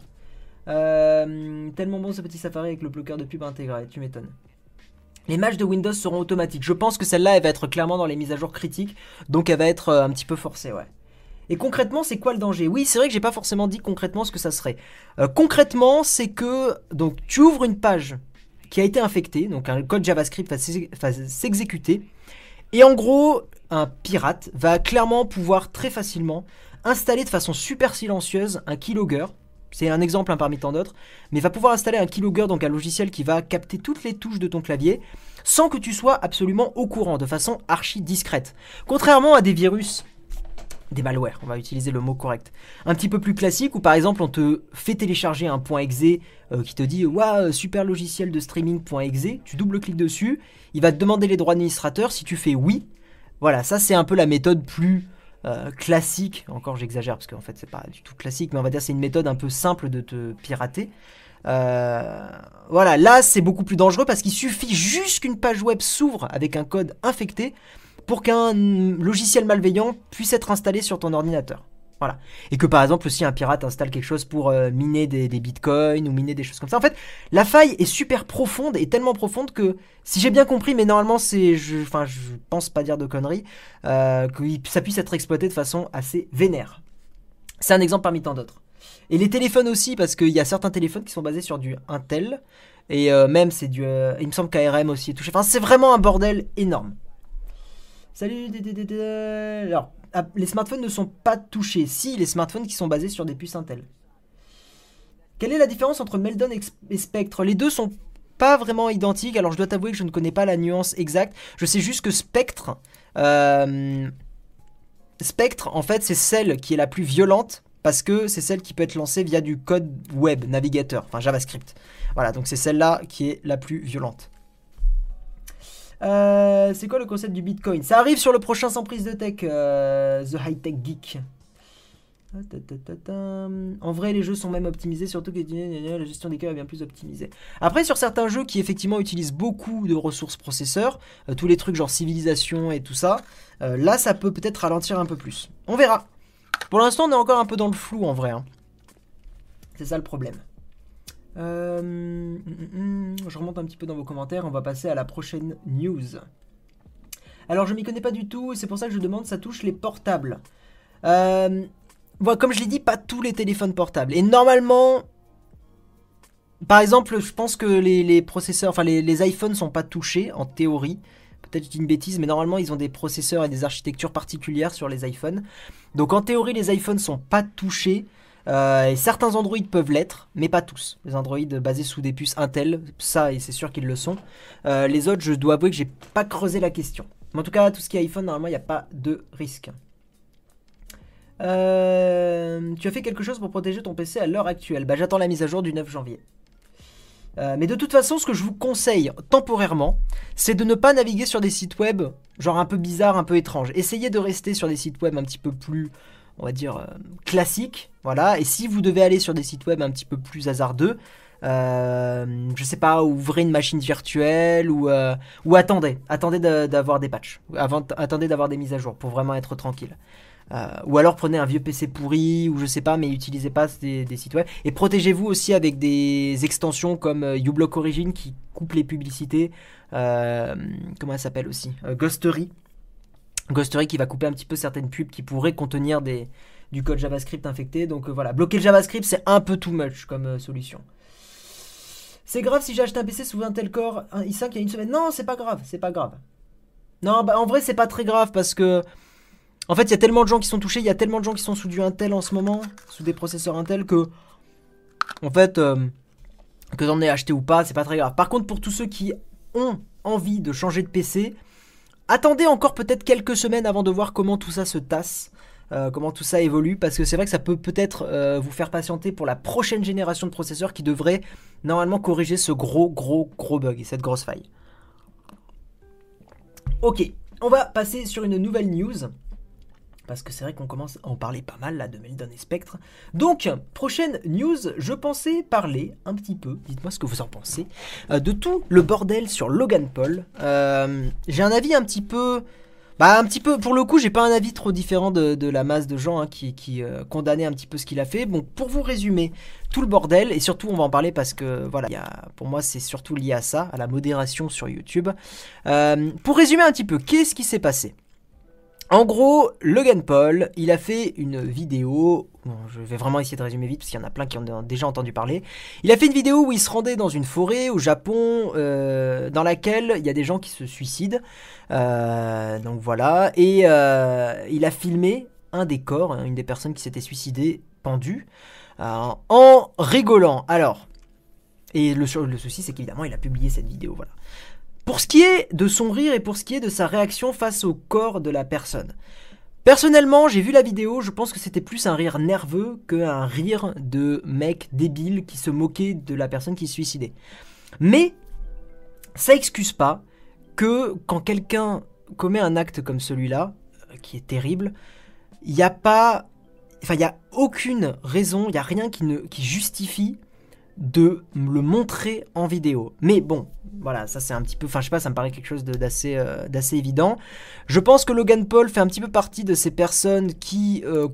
Euh, tellement bon ce petit Safari avec le bloqueur de pub intégré, tu m'étonnes. Les matchs de Windows seront automatiques. Je pense que celle-là, elle va être clairement dans les mises à jour critiques, donc elle va être un petit peu forcée, ouais. Et concrètement, c'est quoi le danger? Oui, c'est vrai que j'ai pas forcément dit concrètement ce que ça serait. concrètement, c'est que donc tu ouvres une page qui a été infecté, donc un code JavaScript va s'exécuter. Et en gros, un pirate va clairement pouvoir très facilement installer de façon super silencieuse un keylogger. C'est un exemple hein, parmi tant d'autres, mais va pouvoir installer un keylogger, donc un logiciel qui va capter toutes les touches de ton clavier sans que tu sois absolument au courant, de façon archi discrète. Contrairement à des virus des malwares, on va utiliser le mot correct. Un petit peu plus classique où par exemple on te fait télécharger un .exe euh, qui te dit waouh super logiciel de streaming.exe, tu double-cliques dessus, il va te demander les droits administrateurs, si tu fais oui, voilà, ça c'est un peu la méthode plus euh, classique, encore j'exagère parce qu'en fait c'est pas du tout classique, mais on va dire c'est une méthode un peu simple de te pirater. Euh, voilà, là c'est beaucoup plus dangereux parce qu'il suffit juste qu'une page web s'ouvre avec un code infecté pour qu'un logiciel malveillant puisse être installé sur ton ordinateur. Voilà. Et que par exemple si un pirate installe quelque chose pour euh, miner des, bitcoins ou miner des choses comme ça. En fait, la faille est super profonde et tellement profonde que si j'ai bien compris, mais normalement c'est, je, enfin je pense pas dire de conneries, euh, que ça puisse être exploité de façon assez vénère. C'est un exemple parmi tant d'autres. Et les téléphones aussi, parce qu'il y a certains téléphones qui sont basés sur du Intel. Et euh, même c'est du... il me semble qu'ARM aussi est touché. Enfin c'est vraiment un bordel énorme. Salut, alors les smartphones ne sont pas touchés. Si, les smartphones qui sont basés sur des puces Intel. Quelle est la différence entre Meldon et Spectre? Les deux sont pas vraiment identiques. Alors je dois t'avouer que je ne connais pas la nuance exacte. Je sais juste que Spectre, euh, Spectre, en fait, c'est celle qui est la plus violente parce que c'est celle qui peut être lancée via du code web, navigateur, enfin JavaScript. Voilà, donc c'est celle-là qui est la plus violente. Euh, c'est quoi le concept du Bitcoin? Ça arrive sur le prochain sans prise de tech, euh, The High Tech Geek. En vrai, les jeux sont même optimisés, surtout que la gestion des cœurs est bien plus optimisée. Après, sur certains jeux qui effectivement utilisent beaucoup de ressources processeurs, euh, tous les trucs genre civilisation et tout ça, là, ça peut peut-être ralentir un peu plus. On verra. Pour l'instant, on est encore un peu dans le flou en vrai. Hein. C'est ça le problème. Euh, mm, mm, mm, je remonte un petit peu dans vos commentaires, on va passer à la prochaine news. Alors je m'y connais pas du tout, c'est pour ça que je demande, ça touche les portables. Euh, comme je l'ai dit, pas tous les téléphones portables. Et normalement, par exemple, je pense que les, processeurs, enfin les, iPhones sont pas touchés en théorie. Peut-être je dis une bêtise, mais normalement ils ont des processeurs et des architectures particulières sur les iPhones. Donc en théorie, les iPhones sont pas touchés. Euh, et certains Android peuvent l'être, mais pas tous. Les Android basés sous des puces Intel, ça, et c'est sûr qu'ils le sont. Euh, les autres, je dois avouer que j'ai pas creusé la question. Mais en tout cas, tout ce qui est iPhone, normalement, il n'y a pas de risque. Euh, tu as fait quelque chose pour protéger ton PC à l'heure actuelle Bah, j'attends la mise à jour du 9 janvier. mais de toute façon, ce que je vous conseille temporairement, c'est de ne pas naviguer sur des sites web genre un peu bizarres, un peu étranges. Essayez de rester sur des sites web un petit peu plus on va dire, euh, classique. Voilà. Et si vous devez aller sur des sites web un petit peu plus hasardeux, euh, je sais pas, ouvrez une machine virtuelle ou, euh, ou attendez, attendez d'avoir des patchs, avant, attendez d'avoir des mises à jour pour vraiment être tranquille. ou alors prenez un vieux PC pourri ou je sais pas, mais utilisez pas des, sites web. Et protégez-vous aussi avec des extensions comme uBlock Origin qui coupe les publicités. comment elle s'appelle aussi Ghostery Ghostery qui va couper un petit peu certaines pubs qui pourraient contenir du code JavaScript infecté. Donc euh, voilà, bloquer le JavaScript, c'est un peu too much comme euh, solution. C'est grave si j'ai acheté un PC sous Intel Core un i5 il y a une semaine. Non, c'est pas grave, c'est pas grave. Non, bah, en vrai, c'est pas très grave parce que. En fait, il y a tellement de gens qui sont touchés, il y a tellement de gens qui sont sous du Intel en ce moment, sous des processeurs Intel que. En fait, euh, que j'en ai acheté ou pas, c'est pas très grave. Par contre, pour tous ceux qui ont envie de changer de PC, Attendez encore peut-être quelques semaines avant de voir comment tout ça se tasse. Euh, comment tout ça évolue, parce que c'est vrai que ça peut peut-être euh, vous faire patienter pour la prochaine génération de processeurs qui devrait normalement corriger ce gros, gros, gros bug et cette grosse faille. Ok, on va passer sur une nouvelle news parce que c'est vrai qu'on commence à en parler pas mal là de Meldon et Spectre. Donc, prochaine news, je pensais parler un petit peu, dites-moi ce que vous en pensez, euh, de tout le bordel sur Logan Paul. Euh, j'ai un avis un petit peu... Bah un petit peu, pour le coup, j'ai pas un avis trop différent de, la masse de gens hein, qui, qui euh, condamnaient un petit peu ce qu'il a fait. Bon, pour vous résumer tout le bordel, et surtout on va en parler parce que voilà, pour moi c'est surtout lié à ça, à la modération sur YouTube. pour résumer un petit peu, qu'est-ce qui s'est passé? En gros, Logan Paul, il a fait une vidéo. je vais vraiment essayer de résumer vite parce qu'il y en a plein qui ont déjà entendu parler. Il a fait une vidéo où il se rendait dans une forêt au Japon, euh, dans laquelle il y a des gens qui se suicident. Euh, donc voilà, et euh, il a filmé un des corps, hein, une des personnes qui s'était suicidée, pendue, en rigolant. Alors, et le souci, c'est qu'évidemment, il a publié cette vidéo. Voilà. Pour ce qui est de son rire et pour ce qui est de sa réaction face au corps de la personne. Personnellement, j'ai vu la vidéo, je pense que c'était plus un rire nerveux qu'un rire de mec débile qui se moquait de la personne qui se suicidait. Mais ça excuse pas que quand quelqu'un commet un acte comme celui-là, euh, qui est terrible, il n'y a pas. Enfin, il n'y a aucune raison, il n'y a rien qui, ne, qui justifie de le montrer en vidéo. Mais bon, voilà, ça c'est un petit peu, enfin je sais pas, ça me paraît quelque chose d'assez euh, d'assez évident. Je pense que Logan Paul fait un petit peu partie de ces personnes qui euh,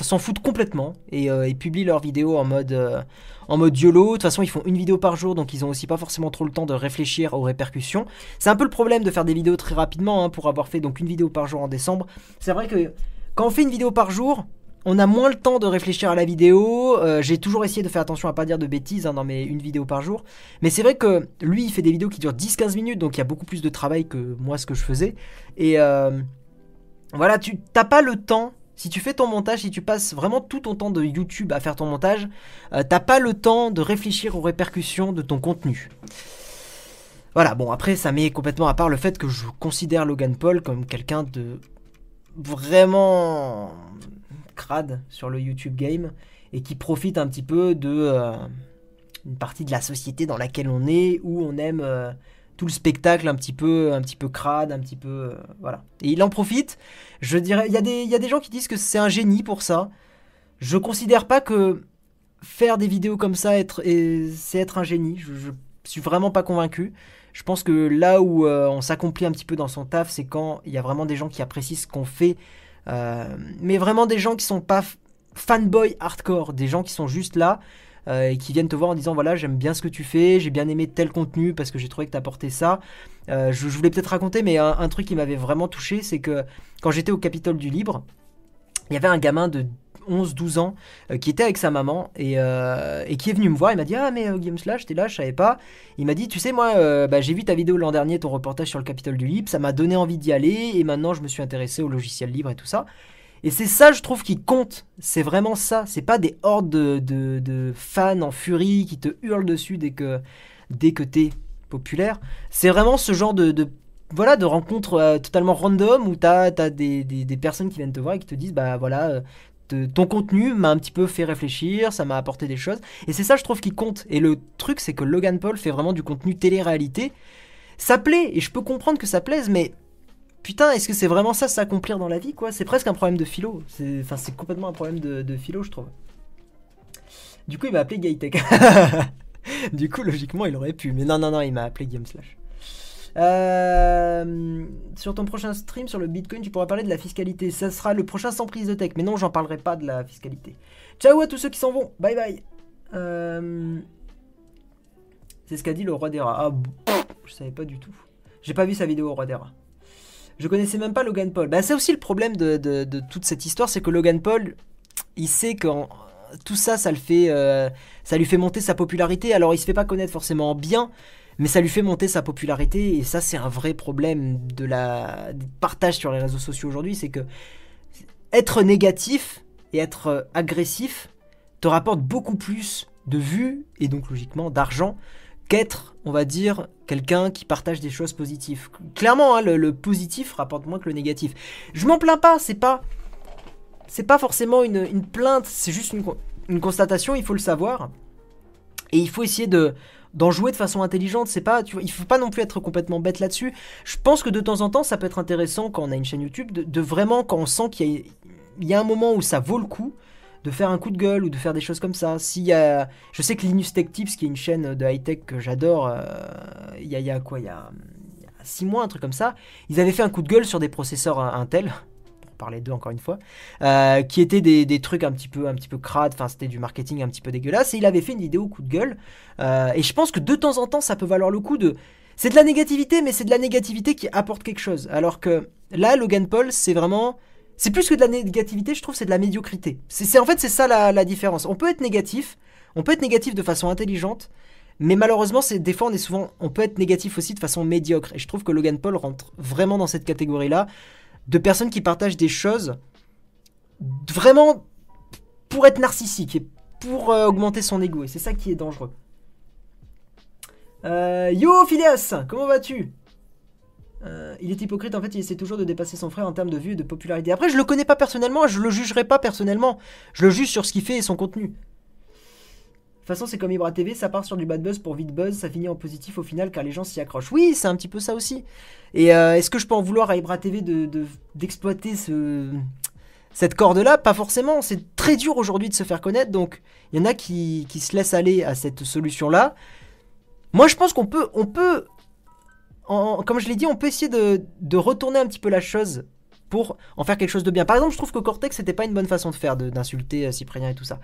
s'en foutent complètement euh, et, publient leurs vidéos en mode en mode YOLO. De toute façon, ils font une vidéo par jour, donc ils ont aussi pas forcément trop le temps de réfléchir aux répercussions. C'est un peu le problème de faire des vidéos très rapidement, hein, pour avoir fait donc une vidéo par jour en décembre. C'est vrai que quand on fait une vidéo par jour, on a moins le temps de réfléchir à la vidéo. Euh, j'ai toujours essayé de faire attention à pas dire de bêtises hein, dans mes une vidéo par jour. Mais c'est vrai que lui, il fait des vidéos qui durent 10-15 minutes, donc il y a beaucoup plus de travail que moi ce que je faisais. Et euh, voilà, tu t'as pas le temps. Si tu fais ton montage, si tu passes vraiment tout ton temps de YouTube à faire ton montage, euh, t'as pas le temps de réfléchir aux répercussions de ton contenu. Voilà, bon après ça met complètement à part le fait que je considère Logan Paul comme quelqu'un de vraiment crade sur le YouTube game et qui profite un petit peu de euh, une partie de la société dans laquelle on est où on aime euh, tout le spectacle un petit peu un petit peu crade, un petit peu euh, voilà. Et il en profite. Je dirais il y a des y a des gens qui disent que c'est un génie pour ça. Je considère pas que faire des vidéos comme ça être c'est être un génie. Je, je, suis vraiment pas convaincu. Je pense que là où on s'accomplit un petit peu dans son taf, c'est quand il y a vraiment des gens qui apprécient ce qu'on fait mais vraiment des gens qui sont pas fanboy hardcore, des gens qui sont juste là euh, et qui viennent te voir en disant voilà j'aime bien ce que tu fais, j'ai bien aimé tel contenu parce que j'ai trouvé que apporté ça. Euh, je, voulais peut-être raconter mais un, truc qui m'avait vraiment touché c'est que quand j'étais au Capitole du Libre, il y avait un gamin de 11-12 ans qui était avec sa maman et, qui est venu me voir. Il m'a dit Ah, mais Guillaume Slash, t'es là, je savais pas. Il m'a dit Tu sais, moi, bah, j'ai vu ta vidéo l'an dernier, ton reportage sur le Capitole du Libre, ça m'a donné envie d'y aller et maintenant je me suis intéressé au logiciel libre et tout ça. Et c'est ça, je trouve, qui compte. C'est vraiment ça. C'est pas des hordes de, fans en furie qui te hurlent dessus dès que, dès que t'es populaire. C'est vraiment ce genre de, voilà, de rencontres euh, totalement random où t'as as des, des, personnes qui viennent te voir et qui te disent bah voilà, euh, ton contenu m'a un petit peu fait réfléchir, ça m'a apporté des choses. Et c'est ça, je trouve, qui compte. Et le truc, c'est que Logan Paul fait vraiment du contenu télé-réalité. Ça plaît, et je peux comprendre que ça plaise, mais putain, est-ce que c'est vraiment ça s'accomplir dans la vie, quoi? C'est presque un problème de philo. Enfin, c'est complètement un problème de, philo, je trouve. Du coup, il m'a appelé Gaytech. du coup, logiquement, il aurait pu. Mais non, non, non, il m'a appelé Game Slash. Euh, sur ton prochain stream sur le Bitcoin, tu pourras parler de la fiscalité. Ça sera le prochain sans prise de tech. Mais non, j'en parlerai pas de la fiscalité. Ciao à tous ceux qui s'en vont. Bye bye. Euh, c'est ce qu'a dit le roi des rats. Ah, je savais pas du tout. J'ai pas vu sa vidéo au roi des rats. Je connaissais même pas Logan Paul. Bah, c'est aussi le problème de, toute cette histoire, c'est que Logan Paul, il sait que tout ça, ça le fait, euh, ça lui fait monter sa popularité. Alors, il se fait pas connaître forcément bien, mais ça lui fait monter sa popularité. Et ça, c'est un vrai problème de la du partage sur les réseaux sociaux aujourd'hui, c'est que être négatif et être agressif te rapporte beaucoup plus de vues et donc logiquement d'argent qu'être, on va dire, quelqu'un qui partage des choses positives. Clairement, hein, le, positif rapporte moins que le négatif. Je m'en plains pas, c'est pas, c'est pas forcément une, plainte, c'est juste une, constatation. Il faut le savoir et il faut essayer de d'en jouer de façon intelligente. C'est pas, tu il faut pas non plus être complètement bête là-dessus. Je pense que de temps en temps, ça peut être intéressant quand on a une chaîne YouTube de, vraiment quand on sent qu'il y a un moment où ça vaut le coup de faire un coup de gueule ou de faire des choses comme ça. S'il y a, je sais que Linus Tech Tips, qui est une chaîne de high tech que j'adore, euh, il, y a, quoi, il y a, 6 mois, un truc comme ça, ils avaient fait un coup de gueule sur des processeurs Intel. Pour parler d'eux encore une fois, euh, qui étaient des, trucs un petit peu, un petit peu crade, enfin c'était du marketing un petit peu dégueulasse. Et il avait fait une vidéo coup de gueule. Euh, et je pense que de temps en temps, ça peut valoir le coup de c'est de la négativité, mais c'est de la négativité qui apporte quelque chose. Alors que là, Logan Paul, c'est vraiment c'est plus que de la négativité, je trouve, c'est de la médiocrité. C'est en fait c'est ça la, différence. On peut être négatif, on peut être négatif de façon intelligente, mais malheureusement, c'est des fois on est souvent, on peut être négatif aussi de façon médiocre. Et je trouve que Logan Paul rentre vraiment dans cette catégorie-là de personnes qui partagent des choses vraiment pour être narcissique et pour euh, augmenter son ego. Et c'est ça qui est dangereux. Euh, yo Phileas, comment vas-tu? Euh, il est hypocrite, en fait, il essaie toujours de dépasser son frère en termes de vue et de popularité. Après, je le connais pas personnellement, je le jugerai pas personnellement. Je le juge sur ce qu'il fait et son contenu. De toute façon, c'est comme Ibra TV, ça part sur du bad buzz pour vite buzz, ça finit en positif au final car les gens s'y accrochent. Oui, c'est un petit peu ça aussi. Et euh, est-ce que je peux en vouloir à Ibra TV d'exploiter de, ce, cette corde-là? Pas forcément. C'est très dur aujourd'hui de se faire connaître, donc il y en a qui, qui se laissent aller à cette solution-là. Moi, je pense qu'on peut, on peut comme je l'ai dit, on peut essayer de, retourner un petit peu la chose pour en faire quelque chose de bien. Par exemple, je trouve que Cortex, c'était pas une bonne façon de faire, d'insulter euh, Cyprien et tout ça.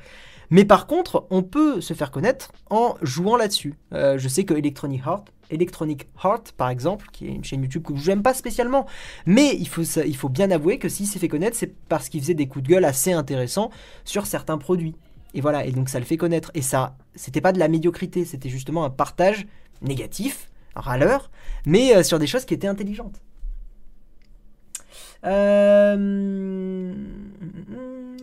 Mais par contre, on peut se faire connaître en jouant là-dessus. Euh, je sais que Electronic Heart, Electronic Heart, par exemple, qui est une chaîne YouTube que je n'aime pas spécialement, mais il faut, il faut bien avouer que s'il s'est fait connaître, c'est parce qu'il faisait des coups de gueule assez intéressants sur certains produits. Et voilà, et donc ça le fait connaître. Et ça, c'était pas de la médiocrité, c'était justement un partage négatif râleur, mais euh, sur des choses qui étaient intelligentes. Euh,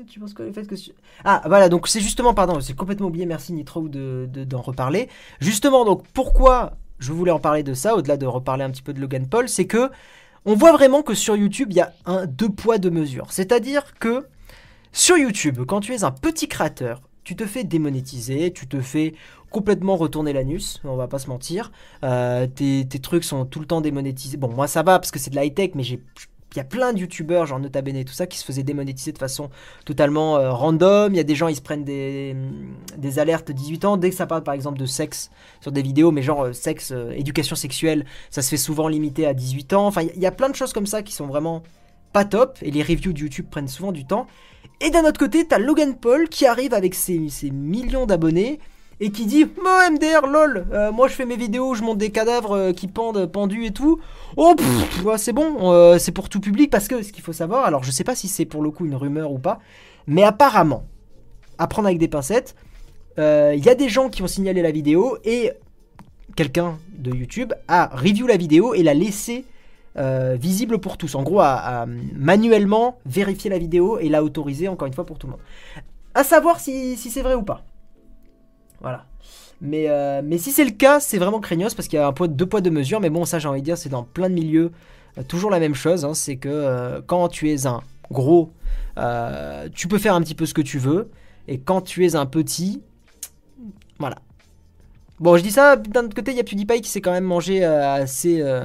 tu penses quoi le fait que ah voilà donc c'est justement pardon c'est complètement oublié merci Nitro de d'en reparler justement donc pourquoi je voulais en parler de ça au-delà de reparler un petit peu de Logan Paul c'est que on voit vraiment que sur YouTube il y a un deux poids deux mesures c'est-à-dire que sur YouTube quand tu es un petit créateur tu te fais démonétiser, tu te fais complètement retourner l'anus, on va pas se mentir. Euh, tes, trucs sont tout le temps démonétisés. Bon, moi ça va parce que c'est de la high-tech, mais j'ai il y a plein de youtubeurs, genre Nota Bene et tout ça, qui se faisaient démonétiser de façon totalement euh, random. Il y a des gens, ils se prennent des, des alertes 18 ans. Dès que ça parle par exemple de sexe sur des vidéos, mais genre euh, sexe, éducation sexuelle, ça se fait souvent limiter à 18 ans. Enfin, il y a plein de choses comme ça qui sont vraiment pas top. Et les reviews de YouTube prennent souvent du temps. Et d'un autre côté, t'as Logan Paul qui arrive avec ses, millions d'abonnés et qui dit Moi MDR lol, euh, moi je fais mes vidéos, je monte des cadavres euh, qui pendent pendus et tout. Oh c'est bon, euh, c'est pour tout public parce que ce qu'il faut savoir, alors je sais pas si c'est pour le coup une rumeur ou pas, mais apparemment, à prendre avec des pincettes, il y a des gens qui ont signalé la vidéo et quelqu'un de YouTube a review la vidéo et l'a laissé visible pour tous. En gros, à, manuellement vérifier la vidéo et la autoriser encore une fois pour tout le monde. À savoir si, c'est vrai ou pas. Voilà. Mais, mais si c'est le cas, c'est vraiment craignos parce qu'il y a un poids, deux poids, deux mesures. Mais bon, ça, j'ai envie de dire, c'est dans plein de milieux toujours la même chose. Hein. c'est que quand tu es un gros, tu peux faire un petit peu ce que tu veux. Et quand tu es un petit, voilà. Bon, je dis ça, d'un autre côté, il y a PewDiePie qui s'est quand même mangé euh, assez. Euh,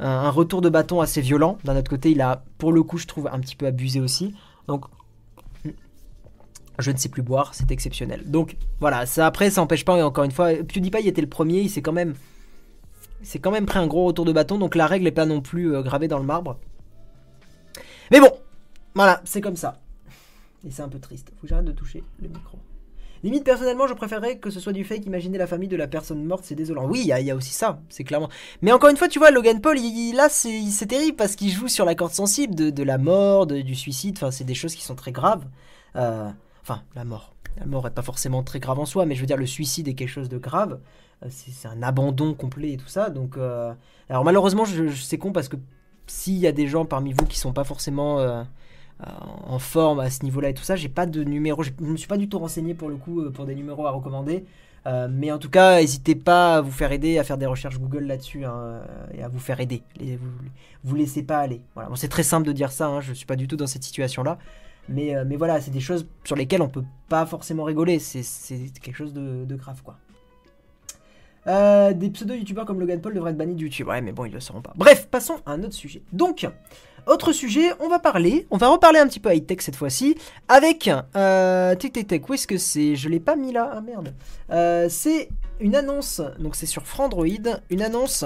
un retour de bâton assez violent. D'un autre côté, il a, pour le coup, je trouve, un petit peu abusé aussi. Donc, je ne sais plus boire, c'est exceptionnel. Donc, voilà, ça après, ça n'empêche pas, et encore une fois, PewDiePie était le premier, il s'est quand même. C'est quand même pris un gros retour de bâton, donc la règle n'est pas non plus euh, gravée dans le marbre. Mais bon, voilà, c'est comme ça. Et c'est un peu triste. Faut que j'arrête de toucher le micro. Limite, personnellement, je préférerais que ce soit du fake. Imaginer la famille de la personne morte, c'est désolant. Oui, il y, a aussi ça, c'est clairement. Mais encore une fois, tu vois, Logan Paul, là, c'est terrible parce qu'il joue sur la corde sensible de, la mort, du suicide. Enfin, c'est des choses qui sont très graves. Euh, enfin, la mort. La mort est pas forcément très grave en soi, mais je veux dire, le suicide est quelque chose de grave. Euh, c'est un abandon complet et tout ça. Donc, euh, alors malheureusement, je, c'est con parce que s'il y a des gens parmi vous qui sont pas forcément euh, en forme à ce niveau-là et tout ça. J'ai pas de numéro, je me suis pas du tout renseigné pour le coup pour des numéros à recommander. Mais en tout cas, n'hésitez pas à vous faire aider, à faire des recherches Google là-dessus hein, et à vous faire aider. vous, vous laissez pas aller. Voilà. C'est très simple de dire ça, hein, je suis pas du tout dans cette situation-là. Mais, mais voilà, c'est des choses sur lesquelles on peut pas forcément rigoler. C'est quelque chose de, grave, quoi. des pseudo-youtubeurs comme Logan Paul devraient être bannis de YouTube. Ouais, mais bon, ils le seront pas. Bref, passons à un autre sujet. Donc, autre sujet, on va parler, on va reparler un petit peu high-tech cette fois-ci, avec... Euh, tic tic, où est-ce que c'est? Je l'ai pas mis là, ah merde. Euh, c'est une annonce, donc c'est sur Frandroid, une annonce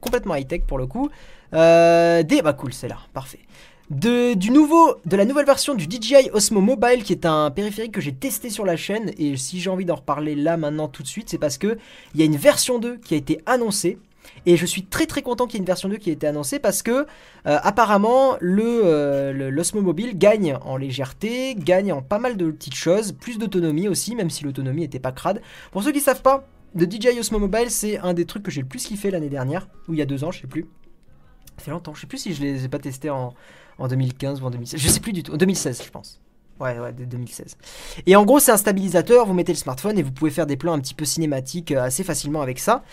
complètement high-tech pour le coup. Euh, des... Bah cool, c'est là, parfait. De, du nouveau, de la nouvelle version du DJI Osmo Mobile qui est un périphérique que j'ai testé sur la chaîne et si j'ai envie d'en reparler là maintenant tout de suite c'est parce que il y a une version 2 qui a été annoncée et je suis très très content qu'il y ait une version 2 qui ait été annoncée parce que euh, apparemment euh, le, l'Osmo Mobile gagne en légèreté, gagne en pas mal de petites choses, plus d'autonomie aussi, même si l'autonomie n'était pas crade. Pour ceux qui savent pas, le DJI Osmo Mobile c'est un des trucs que j'ai le plus kiffé l'année dernière, ou il y a deux ans, je sais plus. Ça fait longtemps, je sais plus si je les ai pas testés en, en 2015 ou en 2016, je sais plus du tout, en 2016 je pense. Ouais, ouais, de 2016. Et en gros, c'est un stabilisateur, vous mettez le smartphone et vous pouvez faire des plans un petit peu cinématiques euh, assez facilement avec ça.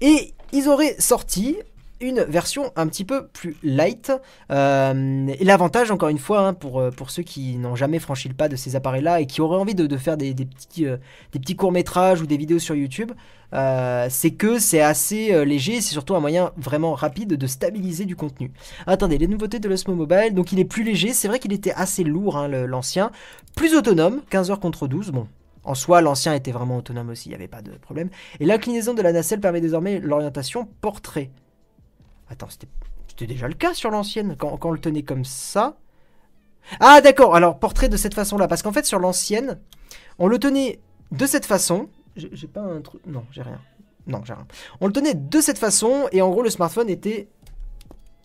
Et ils auraient sorti une version un petit peu plus light. Euh, et l'avantage, encore une fois, hein, pour, euh, pour ceux qui n'ont jamais franchi le pas de ces appareils-là et qui auraient envie de, faire des, petits, des petits courts-métrages ou des vidéos sur YouTube, c'est que c'est assez léger. C'est surtout un moyen vraiment rapide de stabiliser du contenu. Attendez, les nouveautés de l'Osmo Mobile. Donc, il est plus léger. C'est vrai qu'il était assez lourd, hein, l'ancien. Plus autonome, 15 heures contre 12. Bon, en soi, l'ancien était vraiment autonome aussi, il n'y avait pas de problème. Et l'inclinaison de la nacelle permet désormais l'orientation portrait. Attends, c'était déjà le cas sur l'ancienne, quand, on le tenait comme ça. Ah d'accord, alors portrait de cette façon-là, parce qu'en fait sur l'ancienne, on le tenait de cette façon. J'ai pas un truc... Non, j'ai rien. Non, j'ai rien. On le tenait de cette façon, et en gros le smartphone était...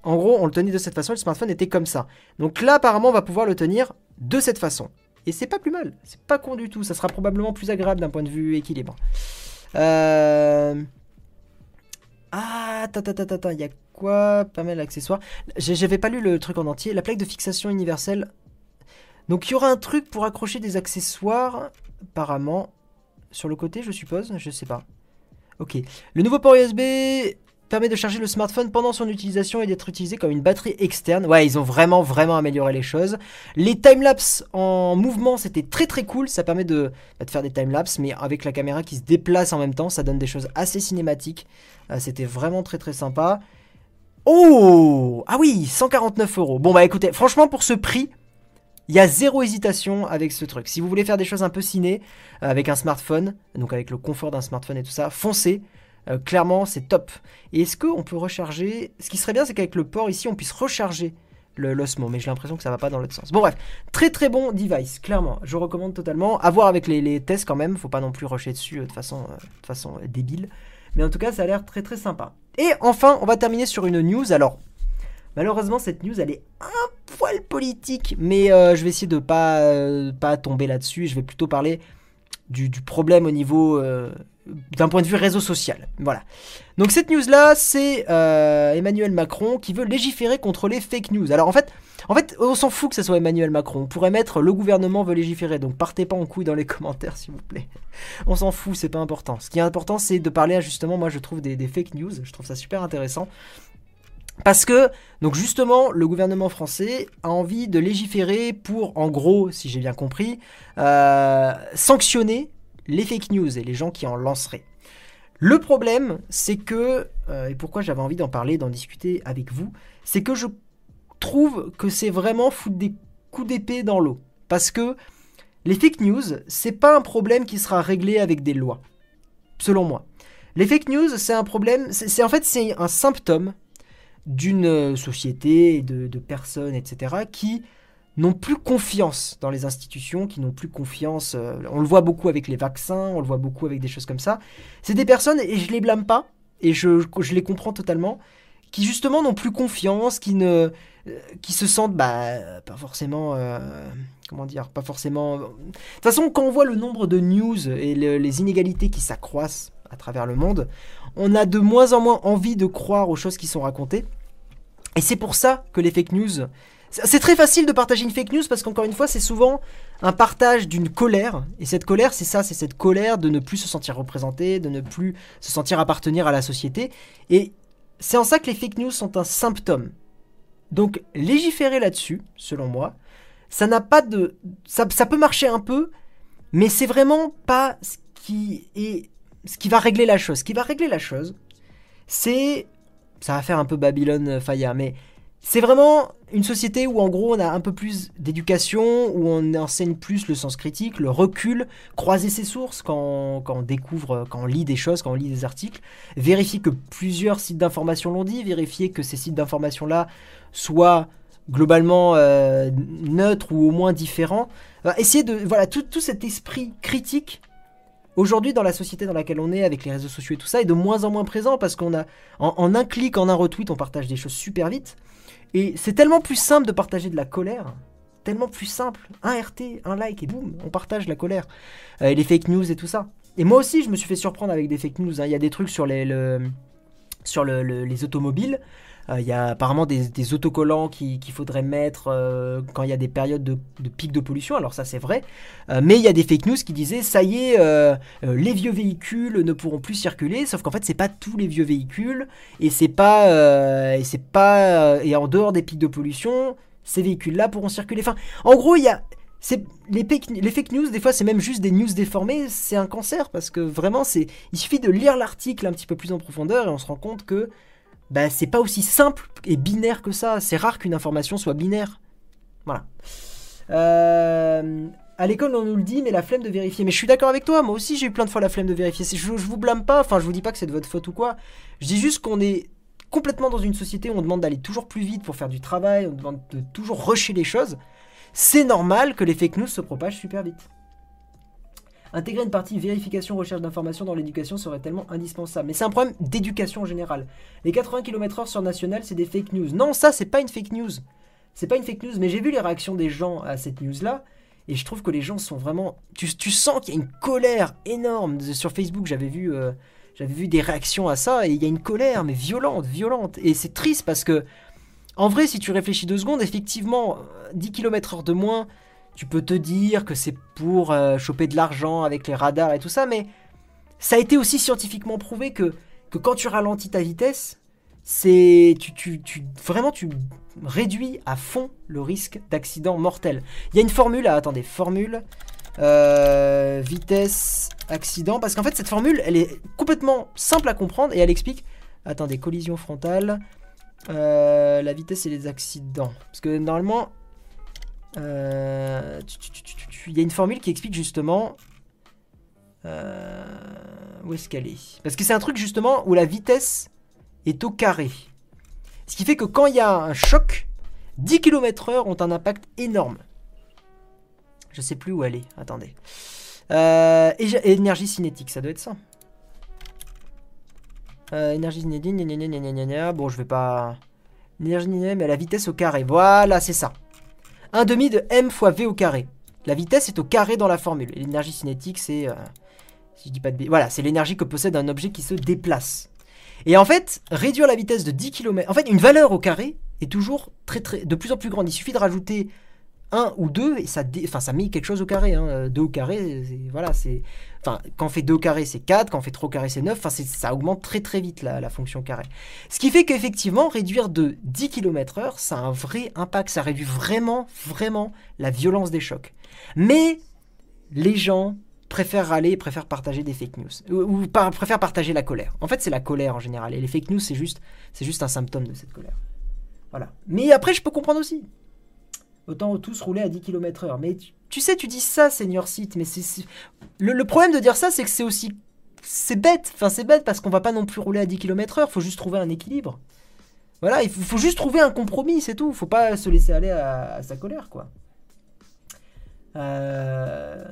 En gros, on le tenait de cette façon, le smartphone était comme ça. Donc là, apparemment, on va pouvoir le tenir de cette façon. Et c'est pas plus mal, c'est pas con du tout, ça sera probablement plus agréable d'un point de vue équilibre. Euh... Ah, attends, il y a quoi Pas mal d'accessoires. J'avais pas lu le truc en entier. La plaque de fixation universelle. Donc il y aura un truc pour accrocher des accessoires, apparemment. Sur le côté, je suppose Je sais pas. Ok. Le nouveau port USB permet de charger le smartphone pendant son utilisation et d'être utilisé comme une batterie externe. Ouais, ils ont vraiment, vraiment amélioré les choses. Les timelapse en mouvement, c'était très très cool. Ça permet de, faire des timelapse, mais avec la caméra qui se déplace en même temps, ça donne des choses assez cinématiques. Euh, c'était vraiment très très sympa. Oh Ah oui, 149 euros. Bon bah écoutez, franchement pour ce prix, il y a zéro hésitation avec ce truc. Si vous voulez faire des choses un peu ciné euh, avec un smartphone, donc avec le confort d'un smartphone et tout ça, foncez. Euh, clairement, c'est top. Et est-ce qu'on peut recharger? Ce qui serait bien, c'est qu'avec le port ici, on puisse recharger l'osmo, mais j'ai l'impression que ça va pas dans l'autre sens. Bon bref, très très bon device, clairement, je recommande totalement. À voir avec les, tests quand même, faut pas non plus rusher dessus euh, de façon, euh, façon débile. Mais en tout cas, ça a l'air très très sympa. Et enfin, on va terminer sur une news. Alors, malheureusement, cette news, elle est un poil politique, mais je vais essayer de pas, pas tomber là-dessus. Je vais plutôt parler du, problème au niveau d'un point de vue réseau social. Voilà. Donc cette news-là, c'est euh, Emmanuel Macron qui veut légiférer contre les fake news. Alors en fait, en fait on s'en fout que ce soit Emmanuel Macron. On pourrait mettre le gouvernement veut légiférer. Donc partez pas en couille dans les commentaires, s'il vous plaît. On s'en fout, c'est pas important. Ce qui est important, c'est de parler justement, moi je trouve des, des fake news. Je trouve ça super intéressant. Parce que, donc justement, le gouvernement français a envie de légiférer pour, en gros, si j'ai bien compris, euh, sanctionner les fake news et les gens qui en lanceraient. Le problème, c'est que, euh, et pourquoi j'avais envie d'en parler, d'en discuter avec vous, c'est que je trouve que c'est vraiment foutre des coups d'épée dans l'eau. Parce que les fake news, c'est pas un problème qui sera réglé avec des lois, selon moi. Les fake news, c'est un problème, c'est en fait c'est un symptôme d'une société, de, de personnes, etc., qui n'ont plus confiance dans les institutions, qui n'ont plus confiance. Euh, on le voit beaucoup avec les vaccins, on le voit beaucoup avec des choses comme ça. C'est des personnes, et je les blâme pas, et je, les comprends totalement, qui justement n'ont plus confiance, qui ne, euh, qui se sentent bah, pas forcément, euh, comment dire, pas forcément. De toute façon, quand on voit le nombre de news et les inégalités qui s'accroissent à travers le monde, on a de moins en moins envie de croire aux choses qui sont racontées. Et c'est pour ça que les fake news, c'est très facile de partager une fake news parce qu'encore une fois, c'est souvent un partage d'une colère. Et cette colère, c'est ça, c'est cette colère de ne plus se sentir représenté, de ne plus se sentir appartenir à la société. Et c'est en ça que les fake news sont un symptôme. Donc légiférer là-dessus, selon moi, ça n'a pas de... Ça, peut marcher un peu, mais c'est vraiment pas ce qui est... Ce qui va régler la chose. Ce qui va régler la chose, c'est... Ça va faire un peu Babylone Faya, mais c'est vraiment une société où en gros on a un peu plus d'éducation, où on enseigne plus le sens critique, le recul, croiser ses sources quand, on découvre, quand on lit des choses, quand on lit des articles, vérifier que plusieurs sites d'information l'ont dit, vérifier que ces sites d'information-là soient globalement euh, neutres ou au moins différents. essayer de... Voilà, tout, cet esprit critique aujourd'hui dans la société dans laquelle on est, avec les réseaux sociaux et tout ça, est de moins en moins présent parce qu'on a, en, un clic, en un retweet, on partage des choses super vite. Et c'est tellement plus simple de partager de la colère. Tellement plus simple. Un RT, un like et boum, on partage la colère. Euh, et les fake news et tout ça. Et moi aussi, je me suis fait surprendre avec des fake news. Hein. Il y a des trucs sur les, sur les automobiles. Euh, il y a apparemment des, autocollants qu'il faudrait mettre euh, quand il y a des périodes de, pic de pollution. Alors ça c'est vrai. Euh, mais il y a des fake news qui disaient ça y est, les vieux véhicules ne pourront plus circuler. Sauf qu'en fait c'est pas tous les vieux véhicules et c'est pas et c'est pas et en dehors des pics de pollution, ces véhicules-là pourront circuler. Enfin, en gros il y a les, les, fake news, des fois, c'est même juste des news déformées, c'est un cancer parce que vraiment, c'est il suffit de lire l'article un petit peu plus en profondeur et on se rend compte que bah, c'est pas aussi simple et binaire que ça. C'est rare qu'une information soit binaire. Voilà. Euh, à l'école, on nous le dit, mais la flemme de vérifier. Mais je suis d'accord avec toi, moi aussi j'ai eu plein de fois la flemme de vérifier. Je, je vous blâme pas, enfin je vous dis pas que c'est de votre faute ou quoi. Je dis juste qu'on est complètement dans une société où on demande d'aller toujours plus vite pour faire du travail, on demande de toujours rusher les choses. C'est normal que les fake news se propagent super vite. Intégrer une partie vérification, recherche d'informations dans l'éducation serait tellement indispensable. Mais c'est un problème d'éducation en général. Les 80 km/h sur National, c'est des fake news. Non, ça, c'est pas une fake news. C'est pas une fake news, mais j'ai vu les réactions des gens à cette news-là. Et je trouve que les gens sont vraiment. Tu, sens qu'il y a une colère énorme. Sur Facebook, j'avais vu, euh, j'avais vu des réactions à ça. Et il y a une colère, mais violente, violente. Et c'est triste parce que, en vrai, si tu réfléchis deux secondes, effectivement, 10 km/h de moins, tu peux te dire que c'est pour euh, choper de l'argent avec les radars et tout ça, mais ça a été aussi scientifiquement prouvé que, quand tu ralentis ta vitesse, c'est tu, tu, vraiment tu réduis à fond le risque d'accident mortel. Il y a une formule, ah, attendez, formule euh, vitesse accident, parce qu'en fait cette formule, elle est complètement simple à comprendre et elle explique. Attendez, collision frontale, euh, la vitesse et les accidents, parce que normalement euh, il y a une formule qui explique justement euh, où est-ce qu'elle est. Parce que c'est un truc justement où la vitesse est au carré. Ce qui fait que quand il y a un choc, 10 km/h ont un impact énorme. Je sais plus où elle est. Attendez. Euh, énergie cinétique, ça doit être ça. énergie cinétique, bon mais la vitesse au carré. Voilà, c'est ça. 1 demi de m fois v au carré. La vitesse est au carré dans la formule. L'énergie cinétique, c'est... Euh, Si je dis pas de Voilà, c'est l'énergie que possède un objet qui se déplace. Et en fait, réduire la vitesse de 10 km. En fait, une valeur au carré est toujours de plus en plus grande. Il suffit de rajouter 1 ou 2 et ça, enfin, ça met quelque chose au carré. 2 hein. au carré, voilà, c'est. Quand on fait 2 au carré, c'est 4, quand on fait 3 au carré, c'est 9. Enfin, ça augmente très très vite la, la fonction carré. Ce qui fait qu'effectivement, réduire de 10 km/h, ça a un vrai impact. Ça réduit vraiment, vraiment la violence des chocs. Mais les gens préfèrent râler, préfèrent partager des fake news. Ou, préfèrent partager la colère. En fait, c'est la colère en général. Et les fake news, c'est juste, c'est juste un symptôme de cette colère. Voilà. Mais après, je peux comprendre aussi. Autant tous rouler à 10 km/h. Mais tu, sais, tu dis ça, Seigneur Site, mais c'est. Le, problème de dire ça, c'est que c'est aussi. C'est bête. Enfin, c'est bête parce qu'on va pas non plus rouler à 10 km/h. Faut juste trouver un équilibre. Voilà, il faut, juste trouver un compromis, c'est tout. Faut pas se laisser aller à, à sa colère, quoi. Euh.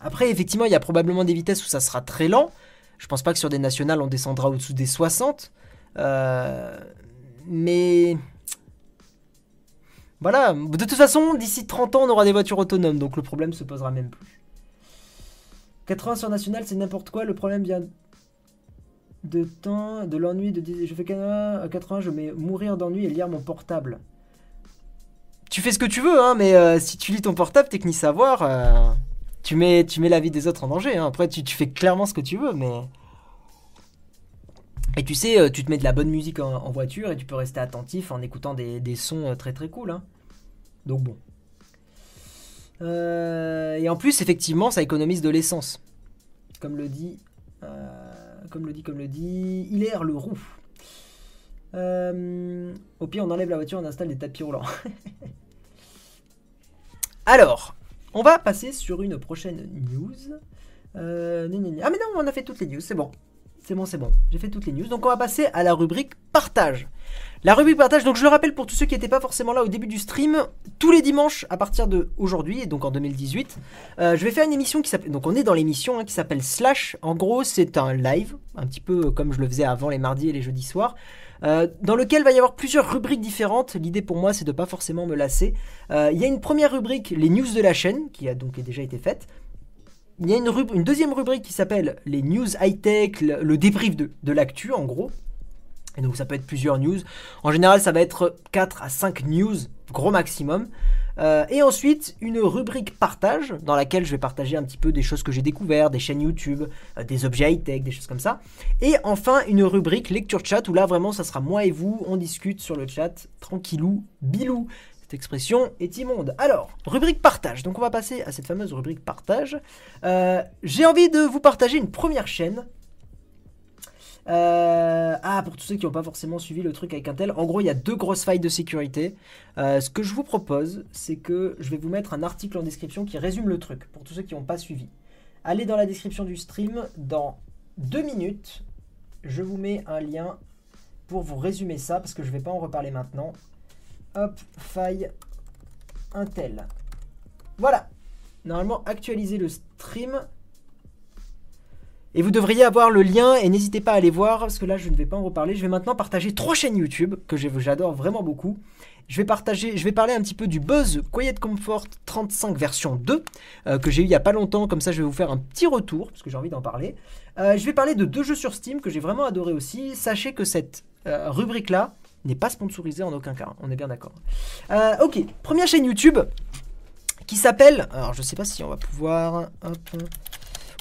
Après, effectivement, il y a probablement des vitesses où ça sera très lent. Je pense pas que sur des nationales, on descendra au-dessous des 60. Euh, mais. Voilà, de toute façon, d'ici 30 ans, on aura des voitures autonomes, donc le problème se posera même plus. 80 sur national, c'est n'importe quoi. Le problème vient de temps, de l'ennui, de je fais 80, je vais mourir d'ennui et lire mon portable. Tu fais ce que tu veux, hein, mais euh, si tu lis ton portable, t'es que savoir. Euh, tu mets, tu mets la vie des autres en danger. Hein. Après, tu, fais clairement ce que tu veux, mais. Et tu sais, euh, tu te mets de la bonne musique en, voiture et tu peux rester attentif en écoutant des, sons euh, très très cool. Hein. Donc bon. Euh, et en plus, effectivement, ça économise de l'essence. Comme le dit. comme le dit, comme le dit. Il est le roux. au pire, on enlève la voiture, on installe des tapis roulants. Alors, on va passer sur une prochaine news. Ah mais non, on a fait toutes les news, c'est bon. C'est bon, c'est bon. J'ai fait toutes les news. Donc on va passer à la rubrique partage. La rubrique partage, donc je le rappelle pour tous ceux qui n'étaient pas forcément là au début du stream, tous les dimanches à partir de aujourd'hui, et donc en 2018, euh, je vais faire une émission qui s'appelle, donc on est dans l'émission hein, qui s'appelle Slash. En gros, c'est un live, un petit peu comme je le faisais avant les mardis et les jeudis soirs. Euh, dans lequel va y avoir plusieurs rubriques différentes. L'idée pour moi, c'est de pas forcément me lasser. Euh, il y a une première rubrique, les news de la chaîne, qui a donc déjà été faite. Il y a une, deuxième rubrique qui s'appelle les news high-tech, le, débrief de, de l'actu en gros. Et donc ça peut être plusieurs news. En général, ça va être 4 à 5 news, gros maximum. Euh, et ensuite, une rubrique partage, dans laquelle je vais partager un petit peu des choses que j'ai découvertes, des chaînes YouTube, euh, des objets high-tech, des choses comme ça. Et enfin, une rubrique lecture chat, où là, vraiment, ça sera moi et vous, on discute sur le chat, tranquillou, bilou. Expression est immonde. Alors, rubrique partage. Donc on va passer à cette fameuse rubrique partage. Euh, j'ai envie de vous partager une première chaîne euh, ah, pour tous ceux qui n'ont pas forcément suivi le truc avec Intel, en gros, il y a deux grosses failles de sécurité. Euh, ce que je vous propose, c'est que je vais vous mettre un article en description qui résume le truc, pour tous ceux qui n'ont pas suivi. Allez dans la description du stream, dans deux minutes, je vous mets un lien pour vous résumer ça, parce que je ne vais pas en reparler maintenant. Hop, faille Intel. Voilà. Normalement, actualiser le stream. Et vous devriez avoir le lien et n'hésitez pas à aller voir parce que là je ne vais pas en reparler. Je vais maintenant partager trois chaînes YouTube que j'adore vraiment beaucoup. Je vais partager, parler un petit peu du Buzz Quiet Comfort 35 version 2 euh, que j'ai eu il y a pas longtemps. Comme ça je vais vous faire un petit retour parce que j'ai envie d'en parler. Euh, je vais parler de deux jeux sur Steam que j'ai vraiment adoré aussi. Sachez que cette euh, rubrique là n'est pas sponsorisée en aucun cas. On est bien d'accord. ok, première chaîne YouTube qui s'appelle. Alors je sais pas si on va pouvoir.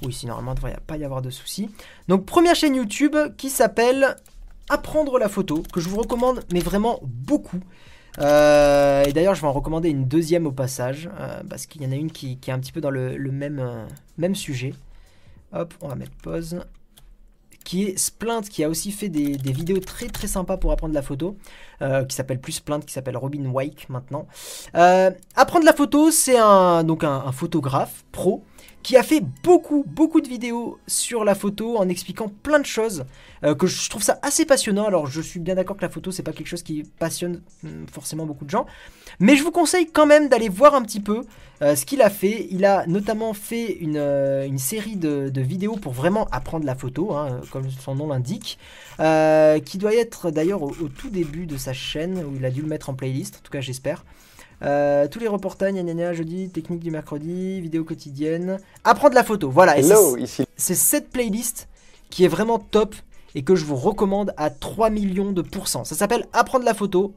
Oui, si normalement, il ne devrait pas y avoir de soucis. Donc, première chaîne YouTube qui s'appelle Apprendre la photo, que je vous recommande, mais vraiment beaucoup. Euh, et d'ailleurs, je vais en recommander une deuxième au passage, euh, parce qu'il y en a une qui, est un petit peu dans le, euh, même sujet. Hop, on va mettre pause. Qui est Splint, qui a aussi fait des, vidéos très très sympas pour apprendre la photo, qui s'appelle plus Splint, qui s'appelle Robin Wake maintenant. apprendre la photo, c'est un, donc un photographe pro qui a fait beaucoup, beaucoup de vidéos sur la photo en expliquant plein de choses euh, que je trouve ça assez passionnant. Alors, je suis bien d'accord que la photo, c'est pas quelque chose qui passionne hmm, forcément beaucoup de gens, mais je vous conseille quand même d'aller voir un petit peu euh, ce qu'il a fait. Il a notamment fait une, euh, série de, vidéos pour vraiment apprendre la photo, hein, comme son nom l'indique, qui doit être d'ailleurs au, tout début de sa chaîne, où il a dû le mettre en playlist, en tout cas j'espère. Euh, tous les reportages, gna, jeudi, technique du mercredi, vidéo quotidienne. Apprendre la photo, voilà. Hello, c'est- ici. c'est cette playlist qui est vraiment top et que je vous recommande à 3 millions de pourcents. Ça s'appelle Apprendre la photo.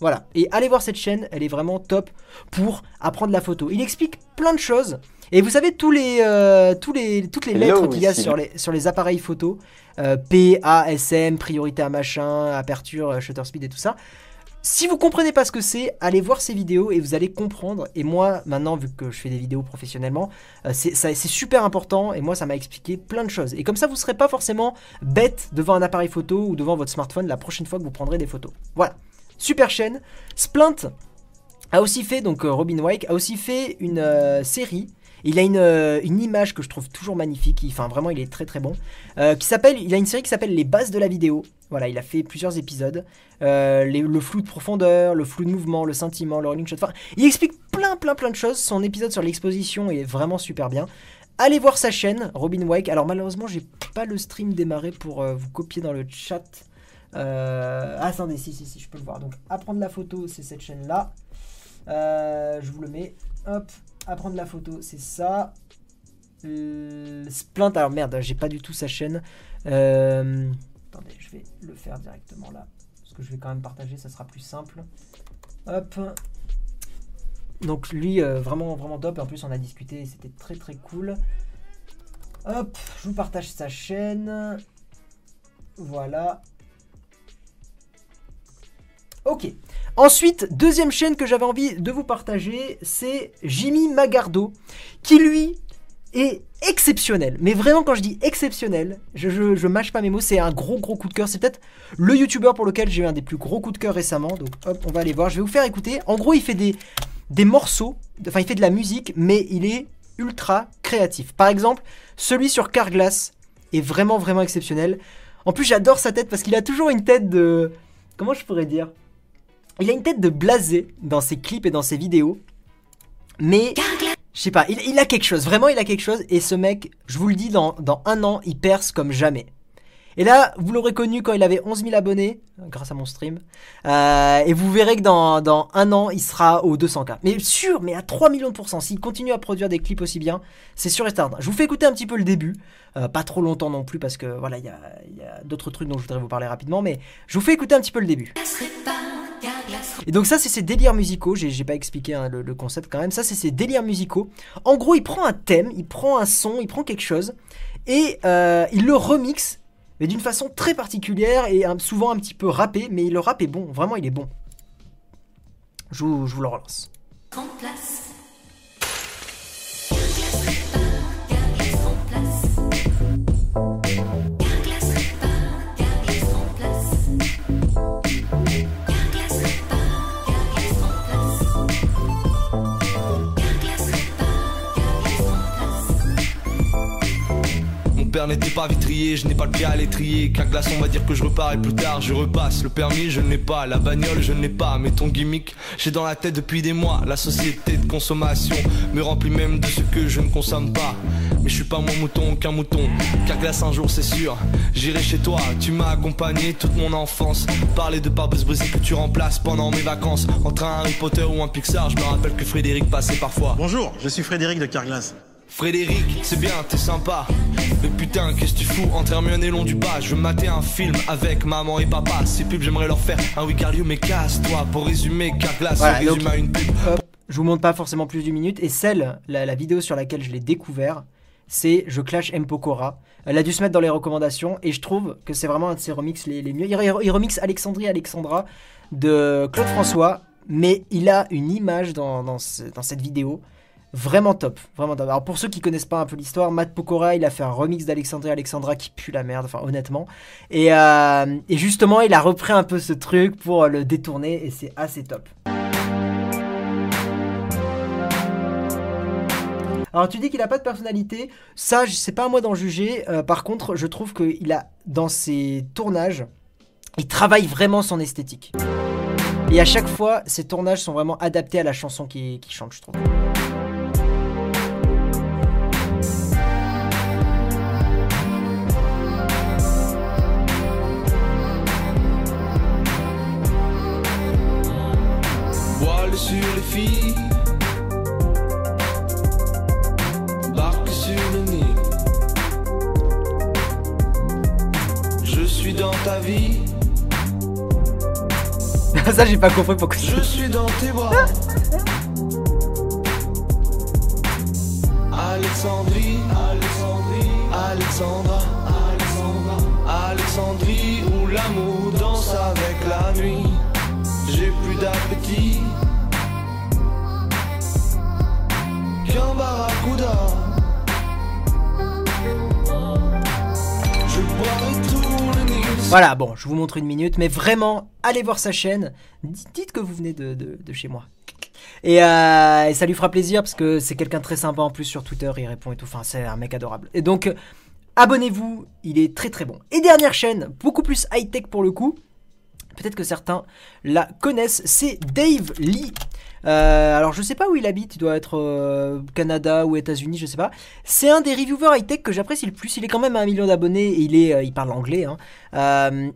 Voilà. Et allez voir cette chaîne, elle est vraiment top pour apprendre la photo. Il explique plein de choses. Et vous savez, tous les, euh, tous les, toutes les lettres qu'il y a sur les, sur les appareils photo, euh, P, A, S, M, priorité à machin, aperture, shutter speed et tout ça. Si vous comprenez pas ce que c'est, allez voir ces vidéos et vous allez comprendre. Et moi, maintenant, vu que je fais des vidéos professionnellement, euh, c'est super important et moi ça m'a expliqué plein de choses. Et comme ça vous serez pas forcément bête devant un appareil photo ou devant votre smartphone la prochaine fois que vous prendrez des photos. Voilà, super chaîne. Splint a aussi fait, donc euh, Robin Wake a aussi fait une euh, série. Il a une, euh, une image que je trouve toujours magnifique, enfin vraiment il est très très bon, euh, il a une série qui s'appelle Les bases de la vidéo. Voilà, il a fait plusieurs épisodes. Euh, le flou de profondeur, le flou de mouvement, le sentiment, le rolling shot. Enfin, il explique plein, plein, plein de choses. Son épisode sur l'exposition est vraiment super bien. Allez voir sa chaîne, Robin Wake. Alors, malheureusement, j'ai pas le stream démarré pour vous copier dans le chat. Ah, attendez, si, si, si, je peux le voir. Donc, apprendre la photo, c'est cette chaîne-là. Je vous le mets. Hop, apprendre la photo, c'est ça. Euh, Splint, alors merde, j'ai pas du tout sa chaîne. Euh, attendez, je vais le faire directement là. Parce que je vais quand même partager, ça sera plus simple. Hop. Donc lui, euh, vraiment, vraiment top. En plus, on a discuté, c'était très très cool. Hop, je vous partage sa chaîne. Voilà. Ok. Ensuite, deuxième chaîne que j'avais envie de vous partager, c'est Jimmy Magardo, qui lui est exceptionnel. Mais vraiment, quand je dis exceptionnel, je, mâche pas mes mots, c'est un gros gros coup de cœur. C'est peut-être le youtubeur pour lequel j'ai eu un des plus gros coups de cœur récemment. Donc hop, on va aller voir. Je vais vous faire écouter. En gros, il fait des, des morceaux, enfin il fait de la musique, mais il est ultra créatif. Par exemple, celui sur Carglass est vraiment vraiment exceptionnel. En plus, j'adore sa tête parce qu'il a toujours une tête de... Comment je pourrais dire? Il a une tête de blasé dans ses clips et dans ses vidéos. Mais... Je sais pas, il, a quelque chose, vraiment il a quelque chose, et ce mec, je vous le dis, dans, un an, il perce comme jamais. Et là, vous l'aurez connu quand il avait 11 000 abonnés, grâce à mon stream, Euh, et vous verrez que dans, un an, il sera aux 200K. Mais sûr, mais à 3 millions de pourcents, s'il continue à produire des clips aussi bien, c'est sûr et certain. Je vous fais écouter un petit peu le début, Euh, pas trop longtemps non plus, parce que voilà, il y a d'autres trucs dont je voudrais vous parler rapidement, mais je vous fais écouter un petit peu le début. Et donc ça c'est ses délires musicaux, j'ai pas expliqué hein, le, concept quand même, ça c'est ses délires musicaux. En gros il prend un thème, il prend un son, il prend quelque chose, et euh, il le remixe, mais d'une façon très particulière et souvent un petit peu rappé, mais le rap est bon, vraiment il est bon. Je vous, le relance. N'était pas vitrier, je n'ai pas le pied à l'étrier. Qu'un glaçon va dire que je repars et plus tard je repasse. Le permis, je ne l'ai pas, la bagnole, je ne l'ai pas. Mais ton gimmick, j'ai dans la tête depuis des mois. La société de consommation me remplit même de ce que je ne consomme pas. Mais je suis pas moins mouton qu'un mouton. Car glace un jour, c'est sûr, j'irai chez toi. Tu m'as accompagné toute mon enfance. Parler de pare-brise brisée que tu remplaces pendant mes vacances. Entre un Harry Potter ou un Pixar, je me rappelle que Frédéric passait parfois. Bonjour, je suis Frédéric de Carglass. Frédéric, c'est bien, t'es sympa. Mais putain, qu'est-ce que tu fous? Entre Hermione et long du bas Je veux mater un film avec maman et papa. Ces pubs, j'aimerais leur faire un Wicario, mais casse-toi. Pour résumer, Carglass, Voilà, on résume donc- à une pub. Hop, je vous montre pas forcément plus d'une minute. Et celle, la, la vidéo sur laquelle je l'ai découvert, c'est Je clash M. Pokora. Elle a dû se mettre dans les recommandations et je trouve que c'est vraiment un de ses remixes les, les mieux. Il, il remixe Alexandrie Alexandra de Claude François, mais il a une image dans, dans, ce- dans cette vidéo. Vraiment top, vraiment top. Alors pour ceux qui connaissent pas un peu l'histoire, Matt Pokora, il a fait un remix d'Alexandrie Alexandra qui pue la merde, enfin honnêtement. Et, euh, justement, il a repris un peu ce truc pour le détourner et c'est assez top. Alors tu dis qu'il a pas de personnalité, ça c'est pas à moi d'en juger. Euh, par contre, je trouve qu'il a dans ses tournages, il travaille vraiment son esthétique. Et à chaque fois, ses tournages sont vraiment adaptés à la chanson qu'il chante, je trouve. Sur les fille. Barque sur le Nil. Je suis dans ta vie, Ça, j'ai pas compris pourquoi. je suis dans tes bras. Alexandrie, Alexandrie, Alexandra, Voilà, bon, je vous montre une minute, mais vraiment, allez voir sa chaîne. Dites, que vous venez de, de- de chez moi. Et, euh, et ça lui fera plaisir parce que c'est quelqu'un de très sympa en plus sur Twitter, il répond et tout. Enfin, c'est un mec adorable. Et donc, euh, abonnez-vous, il est très très bon. Et dernière chaîne, beaucoup plus high-tech pour le coup. Peut-être que certains la connaissent, c'est Dave Lee. Euh, alors je sais pas où il habite, il doit être euh, Canada ou États-Unis, je sais pas. C'est un des reviewers high-tech que j'apprécie le plus. Il est quand même à un million d'abonnés et il, est, euh, il parle anglais. hein.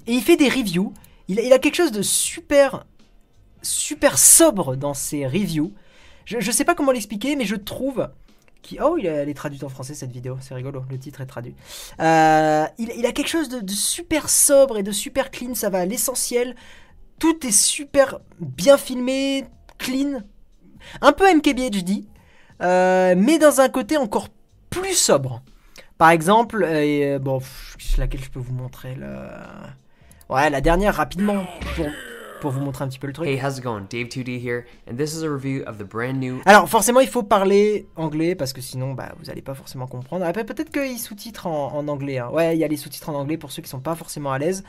Et il fait des reviews. Il a, quelque chose de super, super sobre dans ses reviews. Je, sais pas comment l'expliquer, mais je trouve. Qui, oh, elle est traduite en français cette vidéo, c'est rigolo, le titre est traduit. Il, a quelque chose de super sobre et de super clean, ça va à l'essentiel. Tout est super bien filmé, clean, un peu MKBHD, euh, mais dans un côté encore plus sobre. Par exemple, euh, bon, pff, laquelle je peux vous montrer là? Ouais, la dernière rapidement pour, pour vous montrer un petit peu le truc. Hey, how's it going? Dave 2D here, and this is a review of the brand new Alors forcément il faut parler anglais parce que sinon bah, vous allez pas forcément comprendre. Après peut-être qu'il sous-titre en, en anglais. hein. Ouais, il y a les sous-titres en anglais pour ceux qui sont pas forcément à l'aise.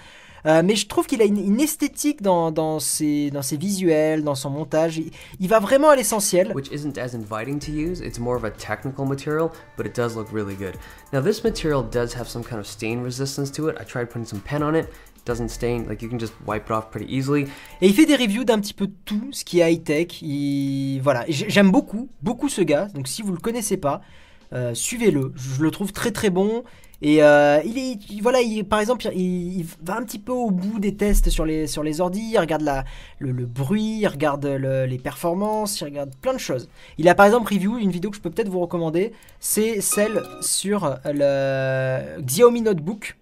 Euh, mais je trouve qu'il a une, une esthétique dans, dans, ses, dans ses visuels, dans son montage. Il, il va vraiment à l'essentiel. which isn't as inviting to use. It's more of a technical material, but it does look really good. Now, this material does have some kind of stain resistance to it. I tried putting some pen on it. Doesn't stain, like you can just wipe it off pretty easily. Et il fait des reviews d'un petit peu tout ce qui est high-tech. Il... Voilà, J'ai- j'aime beaucoup, beaucoup ce gars. Donc si vous le connaissez pas, euh, suivez-le. Je le trouve très très bon. Et euh, il est, il- voilà, il- par exemple, il, va un petit peu au bout des tests sur les, sur les ordi. Il regarde la, le, bruit, il regarde le- les performances, il regarde plein de choses. Il a par exemple review une vidéo que je peux peut-être vous recommander. C'est celle sur le Xiaomi Notebook.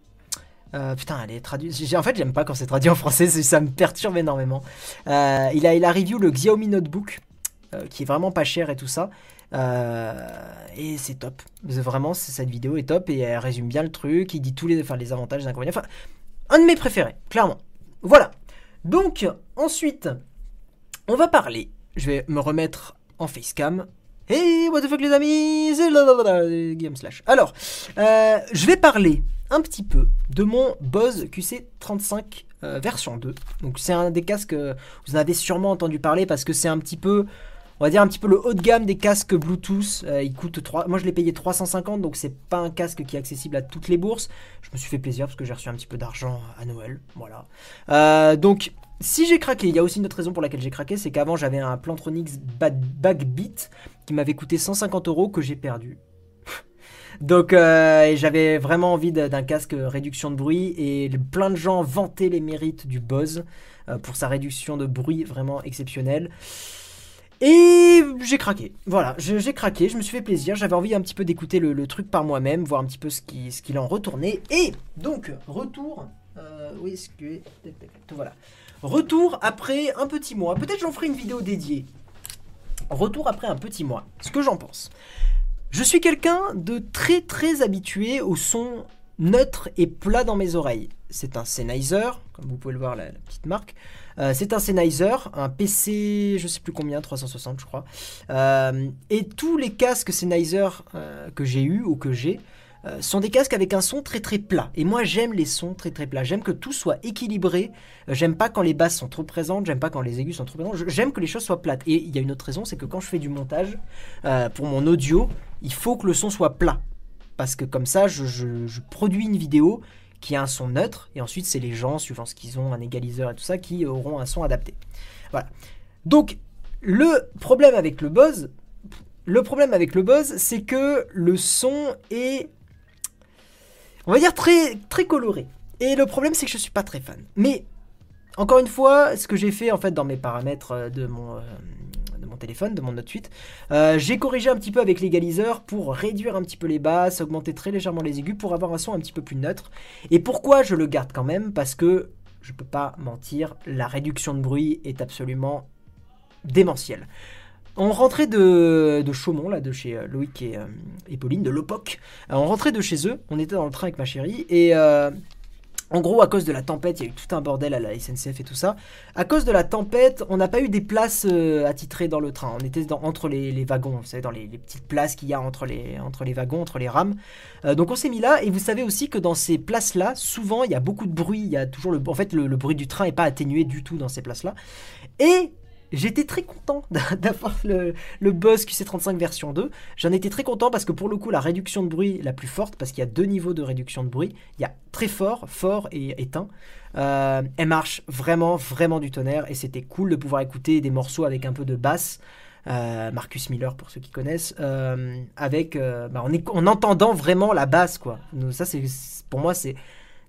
Euh, putain, elle est traduite. En fait, j'aime pas quand c'est traduit en français, ça me perturbe énormément. Euh, il, a, il a review le Xiaomi Notebook, euh, qui est vraiment pas cher et tout ça. Euh, et c'est top. Vraiment, cette vidéo est top et elle résume bien le truc. Il dit tous les, enfin, les avantages, les inconvénients. Enfin, un de mes préférés, clairement. Voilà. Donc, ensuite, on va parler. Je vais me remettre en facecam. Hey, what the fuck les amis? C'est Guillaume Slash. Alors, euh, je vais parler un petit peu de mon Bose QC35 euh, version 2. Donc c'est un des casques, vous en avez sûrement entendu parler parce que c'est un petit peu, on va dire un petit peu le haut de gamme des casques Bluetooth. Il coûte 3, moi je l'ai payé 350 donc c'est pas un casque qui est accessible à toutes les bourses. Je me suis fait plaisir parce que j'ai reçu un petit peu d'argent à Noël, voilà. Euh, donc si j'ai craqué, il y a aussi une autre raison pour laquelle j'ai craqué, c'est qu'avant j'avais un Plantronics Backbeat qui m'avait coûté 150 euros que j'ai perdu. Donc euh, j'avais vraiment envie d'un casque réduction de bruit et le- plein de gens vantaient les mérites du Bose euh, pour sa réduction de bruit vraiment exceptionnelle. Et j'ai craqué. Voilà, j'ai craqué, je me suis fait plaisir, j'avais envie un petit peu d'écouter le, truc par moi-même, voir un petit peu ce qui- ce qu'il en retournait. Et donc, retour. Euh, où est-ce que. Voilà. Retour après un petit mois. Peut-être j'en ferai une vidéo dédiée. Retour après un petit mois. Ce que j'en pense. Je suis quelqu'un de très très habitué au son neutre et plat dans mes oreilles. C'est un Sennheiser, comme vous pouvez le voir, la petite marque. Euh, c'est un Sennheiser, un PC, je sais plus combien, 360 je crois. Euh, et tous les casques Sennheiser euh, que j'ai eu ou que j'ai sont des casques avec un son très très plat. Et moi j'aime les sons très très plats. J'aime que tout soit équilibré. J'aime pas quand les basses sont trop présentes. J'aime pas quand les aigus sont trop présentes. Je- J'aime que les choses soient plates. Et il y a une autre raison, c'est que quand je fais du montage pour mon audio, il faut que le son soit plat. Parce que comme ça, je produis une vidéo qui a un son neutre, et ensuite c'est les gens, suivant ce qu'ils ont, un égaliseur et tout ça, qui auront un son adapté. Voilà. Donc, le problème avec le Bose, le problème avec le Bose, c'est que le son est, on va dire, très, très coloré. Et le problème, c'est que je suis pas très fan. Mais, encore une fois, ce que j'ai fait en fait dans mes paramètres euh, de mon, euh, de mon téléphone de mon Note 8. Euh, j'ai corrigé un petit peu avec l'égaliseur pour réduire un petit peu les basses, augmenter très légèrement les aigus pour avoir un son un petit peu plus neutre. Et pourquoi je le garde quand même? Parce que je peux pas mentir, la réduction de bruit est absolument démentielle. On rentrait de, de Chaumont, là, de chez euh, Loïc et, euh, et Pauline, de Lopoc. On rentrait de chez eux, on était dans le train avec ma chérie, et en gros, à cause de la tempête, il y a eu tout un bordel à la SNCF et tout ça. À cause de la tempête, on n'a pas eu des places euh, attitrées dans le train. On était entre les, wagons, vous savez, dans les, petites places qu'il y a entre les, wagons, entre les rames. Euh, donc on s'est mis là, et vous savez aussi que dans ces places-là, souvent, il y a beaucoup de bruit. Il y a toujours le, en fait, le bruit du train n'est pas atténué du tout dans ces places-là. Et j'étais très content d'avoir le, Buzz QC35 version 2. J'en étais très content parce que pour le coup, la réduction de bruit la plus forte, parce qu'il y a deux niveaux de réduction de bruit, il y a très fort, fort et éteint. Euh, elle marche vraiment, vraiment du tonnerre et c'était cool de pouvoir écouter des morceaux avec un peu de basse. euh, Marcus Miller pour ceux qui connaissent, euh, avec bah, en, entendant vraiment la basse quoi. Donc ça c'est pour moi c'est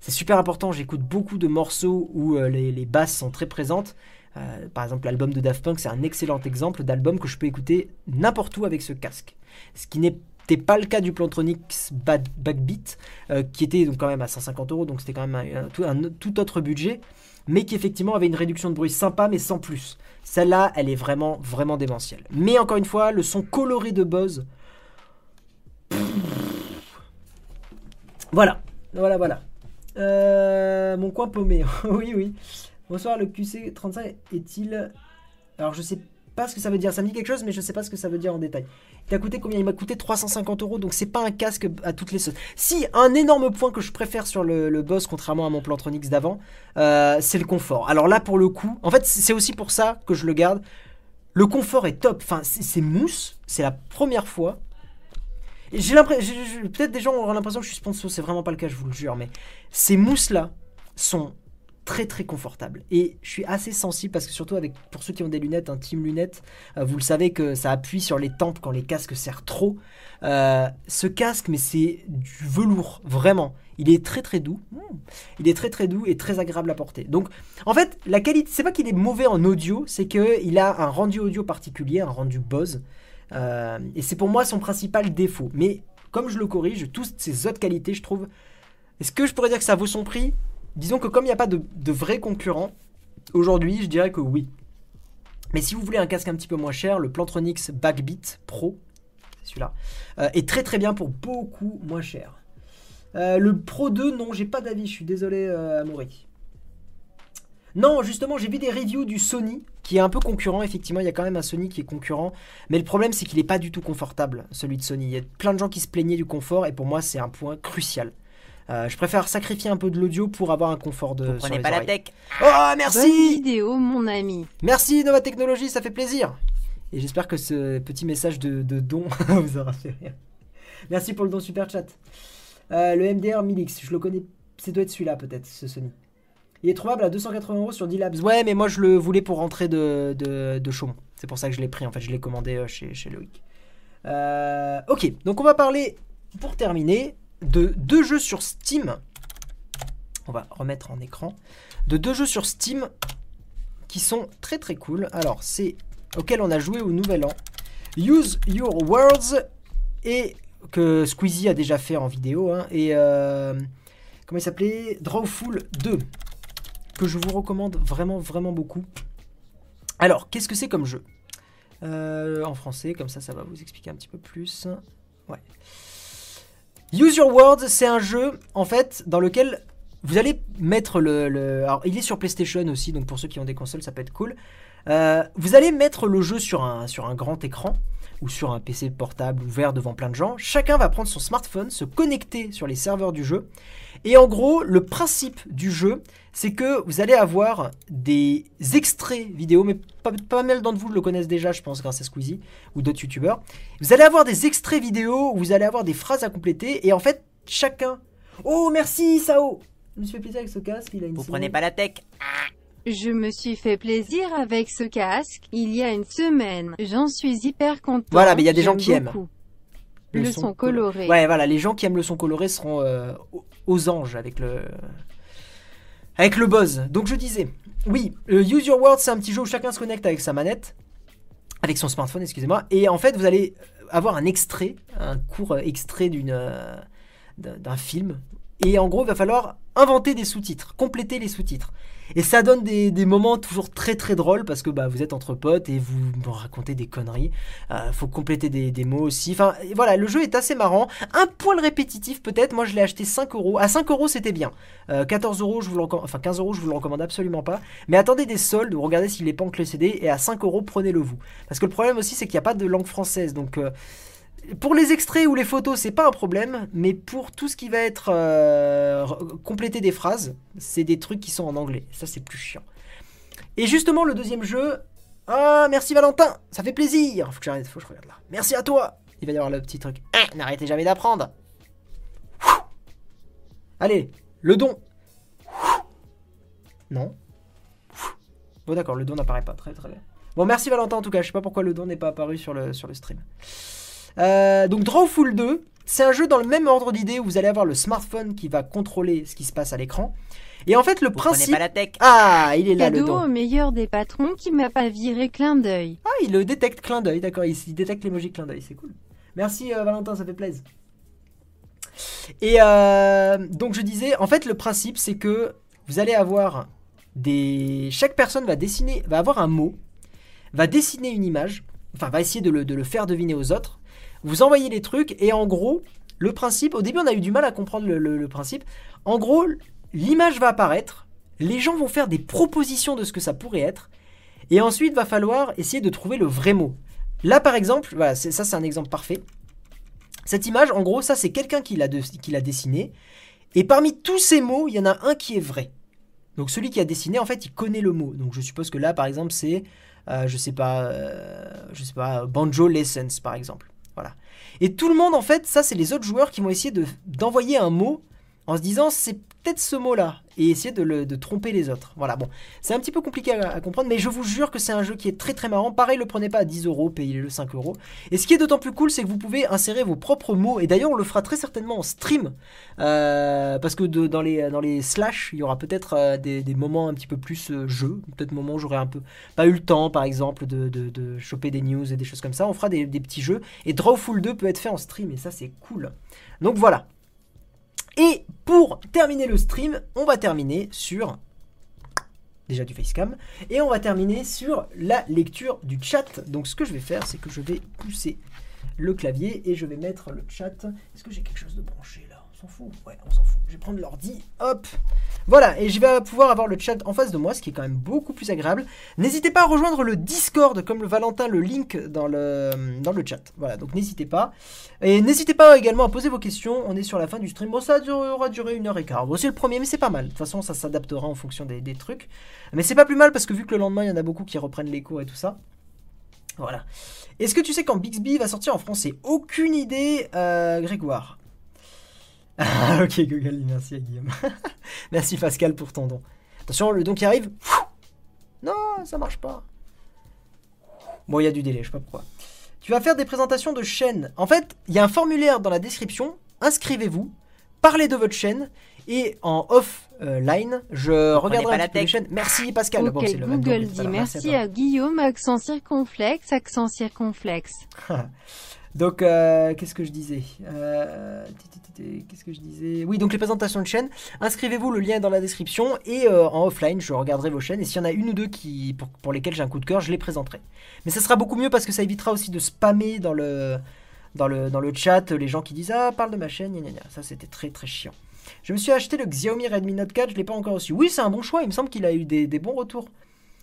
super important. J'écoute beaucoup de morceaux où les, les basses sont très présentes. Euh, par exemple, l'album de Daft Punk, c'est un excellent exemple d'album que je peux écouter n'importe où avec ce casque. Ce qui n'était pas le cas du Plantronics Bad- Backbeat, euh, qui était quand même à 150 euros, donc c'était quand même un, un tout, un tout autre budget, mais qui effectivement avait une réduction de bruit sympa, mais sans plus. Celle-là, elle est vraiment, vraiment démentielle. Mais encore une fois, le son coloré de Buzz. Voilà, voilà, voilà. Euh, mon coin paumé, oui, oui. Bonsoir, le QC35 est-il. Alors, je sais pas ce que ça veut dire. Ça me dit quelque chose, mais je sais pas ce que ça veut dire en détail. Il a coûté combien? Il m'a coûté 350 euros, donc c'est pas un casque à toutes les sauces. Si, un énorme point que je préfère sur le, Boss, contrairement à mon Plantronics d'avant, euh, c'est le confort. Alors là, pour le coup, en fait, c'est aussi pour ça que je le garde. Le confort est top. Enfin, c'est mousse. C'est la première fois. J'ai l'impression, peut-être des gens auront l'impression que je suis sponsor. C'est vraiment pas le cas, je vous le jure. Mais ces mousses là sont très très confortables et je suis assez sensible parce que surtout avec pour ceux qui ont des lunettes un team lunettes euh, vous le savez que ça appuie sur les tempes quand les casques serrent trop. Euh, ce casque mais c'est du velours vraiment. Il est très très doux. Mmh. il est très très doux et très agréable à porter. Donc en fait la qualité c'est pas qu'il est mauvais en audio c'est que il a un rendu audio particulier un rendu Bose Euh, et c'est pour moi son principal défaut. Mais comme je le corrige toutes ces autres qualités je trouve est-ce que je pourrais dire que ça vaut son prix? Disons que comme il n'y a pas de, de vrais concurrents, aujourd'hui je dirais que oui. Mais si vous voulez un casque un petit peu moins cher, le Plantronics Backbeat Pro, celui-là, euh, est très très bien pour beaucoup moins cher. Euh, le Pro 2, non, j'ai pas d'avis, je suis désolé, euh, Amaury. Non, justement, j'ai vu des reviews du Sony qui est un peu concurrent. Effectivement, il y a quand même un Sony qui est concurrent. Mais le problème, c'est qu'il n'est pas du tout confortable, celui de Sony. Il y a plein de gens qui se plaignaient du confort et pour moi, c'est un point crucial. Euh, je préfère sacrifier un peu de l'audio pour avoir un confort de. Vous prenez pas la tech Oh, Bonne merci vidéo, mon ami. Merci Nova Technologies, ça fait plaisir. Et j'espère que ce petit message de, de don vous aura fait rire. Merci pour le don super chat. Euh, le MDR 1000X, je le connais. Ça doit être celui-là peut-être, ce Sony. Il est trouvable à 280 euros sur D-Labs. Ouais, mais moi je le voulais pour rentrer de, de, de Chaumont. C'est pour ça que je l'ai pris. En fait, je l'ai commandé euh, chez, chez Loïc. Euh, ok, donc on va parler, pour terminer, de deux jeux sur Steam. On va remettre en écran. De deux jeux sur Steam qui sont très très cool. Alors, c'est auquel on a joué au Nouvel An. Use Your Words et que Squeezie a déjà fait en vidéo. hein, et euh, comment il s'appelait? Drawful 2 que je vous recommande vraiment vraiment beaucoup. Alors, qu'est-ce que c'est comme jeu? Euh, En français, comme ça, ça va vous expliquer un petit peu plus. Ouais. Use Your Words, c'est un jeu en fait dans lequel vous allez mettre le, Alors, il est sur PlayStation aussi, donc pour ceux qui ont des consoles, ça peut être cool. Euh, vous allez mettre le jeu sur un, sur un grand écran ou sur un PC portable ouvert devant plein de gens. Chacun va prendre son smartphone, se connecter sur les serveurs du jeu. Et en gros, le principe du jeu, c'est que vous allez avoir des extraits vidéo, mais pas, pas mal d'entre vous le connaissent déjà, je pense, grâce à Squeezie ou d'autres youtubeurs. Vous allez avoir des extraits vidéo où vous allez avoir des phrases à compléter. Et en fait, chacun. Oh, merci, Sao Je me suis fait plaisir avec ce casque. Il a une Vous prenez pas la tech Je me suis fait plaisir avec ce casque il y a une semaine. J'en suis hyper content. Voilà, mais il y a des gens qui aiment. beaucoup. Le, son, coloré. Ouais, voilà, les gens qui aiment le son coloré seront euh, aux- anges avec le avec le buzz. Donc je disais, oui, euh, Use Your Words, c'est un petit jeu où chacun se connecte avec sa manette. avec son smartphone, excusez-moi. Et en fait, vous allez avoir un extrait, un court extrait d'une euh, d'un d'un film. Et en gros, il va falloir inventer des sous-titres, compléter les sous-titres. Et ça donne des, moments toujours très très drôles parce que bah, vous êtes entre potes et vous racontez des conneries. Euh, faut compléter des, des mots aussi. Enfin voilà, le jeu est assez marrant. Un poil répétitif peut-être. Moi je l'ai acheté 5 euros. À 5 euros c'était bien. Euh, 14 euros, je vous. Enfin 15 euros, je vous le recommande absolument pas. Mais attendez des soldes, regardez s'il est pas en clé CD. Et à 5 euros, prenez-le vous. Parce que le problème aussi c'est qu'il n'y a pas de langue française. Donc. euh, pour les extraits ou les photos, c'est pas un problème, mais pour tout ce qui va être euh, compléter des phrases, c'est des trucs qui sont en anglais. Ça, c'est plus chiant. Et justement, le deuxième jeu. Ah, merci Valentin, ça fait plaisir. Faut que j'arrête, faut que je regarde là. Merci à toi. Il va y avoir le petit truc. Ah, N'arrêtez jamais d'apprendre. Allez, le don. Non. Bon, d'accord, le don n'apparaît pas. Très, très bien. Bon, merci Valentin en tout cas. Je sais pas pourquoi le don n'est pas apparu sur le, sur le stream. Euh, donc Drawful 2, c'est un jeu dans le même ordre d'idée où vous allez avoir le smartphone qui va contrôler ce qui se passe à l'écran. Et en fait, le Vous principe. pas la tech. Ah, il est là le Cadeau don. au meilleur des patrons qui m'a pas viré clin d'œil. Ah, il le détecte clin d'œil, d'accord. Il, il détecte l'emoji clin d'œil, c'est cool. Merci euh, Valentin, ça fait plaisir. Et euh, donc je disais, en fait, le principe c'est que vous allez avoir des. Chaque personne va dessiner, va avoir un mot, va dessiner une image, enfin va essayer de le, de le faire deviner aux autres. Vous envoyez les trucs et en gros, le principe. Au début, on a eu du mal à comprendre le, principe. En gros, l'image va apparaître, les gens vont faire des propositions de ce que ça pourrait être. Et ensuite, va falloir essayer de trouver le vrai mot. Là, par exemple, voilà, ça c'est un exemple parfait. Cette image, en gros, ça c'est quelqu'un qui l'a de- qui l'a dessiné. Et parmi tous ces mots, il y en a un qui est vrai. Donc celui qui a dessiné, en fait, il connaît le mot. Donc je suppose que là, par exemple, c'est, euh, je sais pas, euh, je sais pas, banjo lessons, par exemple. Voilà. Et tout le monde, en fait, ça c'est les autres joueurs qui vont essayer de d'envoyer un mot en se disant c'est peut-être ce mot-là et essayer de, le, de tromper les autres. Voilà, bon, c'est un petit peu compliqué à, comprendre, mais je vous jure que c'est un jeu qui est très très marrant. Pareil, le prenez pas à 10 euros, payez-le 5 euros. Et ce qui est d'autant plus cool, c'est que vous pouvez insérer vos propres mots. Et d'ailleurs, on le fera très certainement en stream, euh, parce que dans les dans les slash, il y aura peut-être euh, des, des moments un petit peu plus euh, jeu, peut-être moments où j'aurai un peu pas eu le temps, par exemple, de, de, de choper des news et des choses comme ça. On fera des, des petits jeux. Et Drawful 2 peut être fait en stream, et ça c'est cool. Donc voilà. Et pour terminer le stream, on va terminer sur déjà du facecam et on va terminer sur la lecture du chat. Donc ce que je vais faire, c'est que je vais pousser le clavier et je vais mettre le chat. Est-ce que j'ai quelque chose de branché là? S'en fout Ouais, on s'en fout. Je vais prendre l'ordi. Hop. Voilà, et je vais pouvoir avoir le chat en face de moi, ce qui est quand même beaucoup plus agréable. N'hésitez pas à rejoindre le Discord, comme le Valentin le link dans le, dans le chat. Voilà, donc n'hésitez pas. Et n'hésitez pas également à poser vos questions. On est sur la fin du stream. Bon, ça aura duré une heure et quart. Bon, c'est le premier, mais c'est pas mal. De toute façon, ça s'adaptera en fonction des, trucs. Mais c'est pas plus mal parce que vu que le lendemain, il y en a beaucoup qui reprennent les cours et tout ça. Voilà. Est-ce que tu sais quand Bixby va sortir en français? Aucune idée, euh, Grégoire. Ah, ok, Google, merci à Guillaume. merci Pascal pour ton don. Attention, le don qui arrive. Non, ça marche pas. Bon, il y a du délai, je sais pas pourquoi. Tu vas faire des présentations de chaînes. En fait, il y a un formulaire dans la description. Inscrivez-vous, parlez de votre chaîne et en offline, je regarderai la tech. Merci Pascal. Bon, Ok, c'est le même don, Google dit merci à Guillaume, accent circonflexe, accent circonflexe. Donc, euh, qu'est-ce que je disais Euh, Qu'est-ce que je disais? Oui, donc les présentations de chaînes. Inscrivez-vous, le lien est dans la description. Et euh, en offline, je regarderai vos chaînes. Et s'il y en a une ou deux qui, pour, pour lesquelles j'ai un coup de cœur, je les présenterai. Mais ça sera beaucoup mieux parce que ça évitera aussi de spammer dans le, dans le, dans le chat les gens qui disent Ah, parle de ma chaîne, gna. Ça, c'était très très chiant. Je me suis acheté le Xiaomi Redmi Note 4, je l'ai pas encore reçu. Oui, c'est un bon choix, il me semble qu'il a eu des, des bons retours.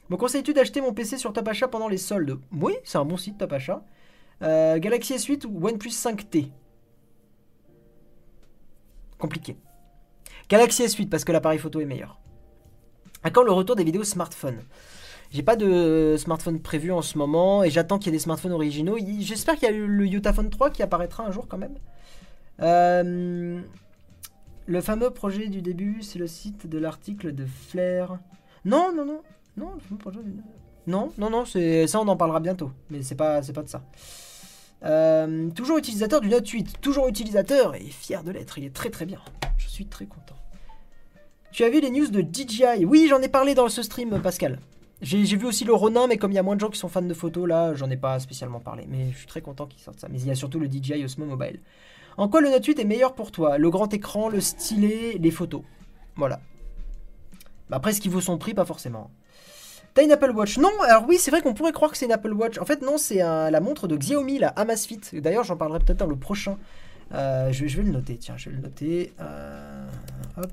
Me conseilles-tu d'acheter mon PC sur Top Achat pendant les soldes? Oui, c'est un bon site Top Achat. Euh, Galaxy S8 ou OnePlus 5T Compliqué. Galaxy S8 parce que l'appareil photo est meilleur. À quand le retour des vidéos smartphone J'ai pas de smartphone prévu en ce moment et j'attends qu'il y ait des smartphones originaux. J'espère qu'il y a le Yotaphone 3 qui apparaîtra un jour quand même. Euh, le fameux projet du début, c'est le site de l'article de Flair. Non, non, non. Non, le fameux Non, non, non, ça on en parlera bientôt. Mais c'est pas, pas de ça. Euh, toujours utilisateur du Note 8, toujours utilisateur et fier de l'être, il est très très bien. Je suis très content. Tu as vu les news de DJI Oui, j'en ai parlé dans ce stream, Pascal. J'ai vu aussi le Ronin, mais comme il y a moins de gens qui sont fans de photos, là, j'en ai pas spécialement parlé. Mais je suis très content qu'ils sortent ça. Mais il y a surtout le DJI Osmo Mobile. En quoi le Note 8 est meilleur pour toi? Le grand écran, le stylet, les photos. Voilà. Bah après, ce qui vaut son prix, pas forcément. Une Apple Watch Non, alors oui, c'est vrai qu'on pourrait croire que c'est une Apple Watch. En fait, non, c'est la montre de Xiaomi, la Amazfit. D'ailleurs, j'en parlerai peut-être dans le prochain. Euh, je, vais- le noter, tiens, je vais le noter. Euh, hop.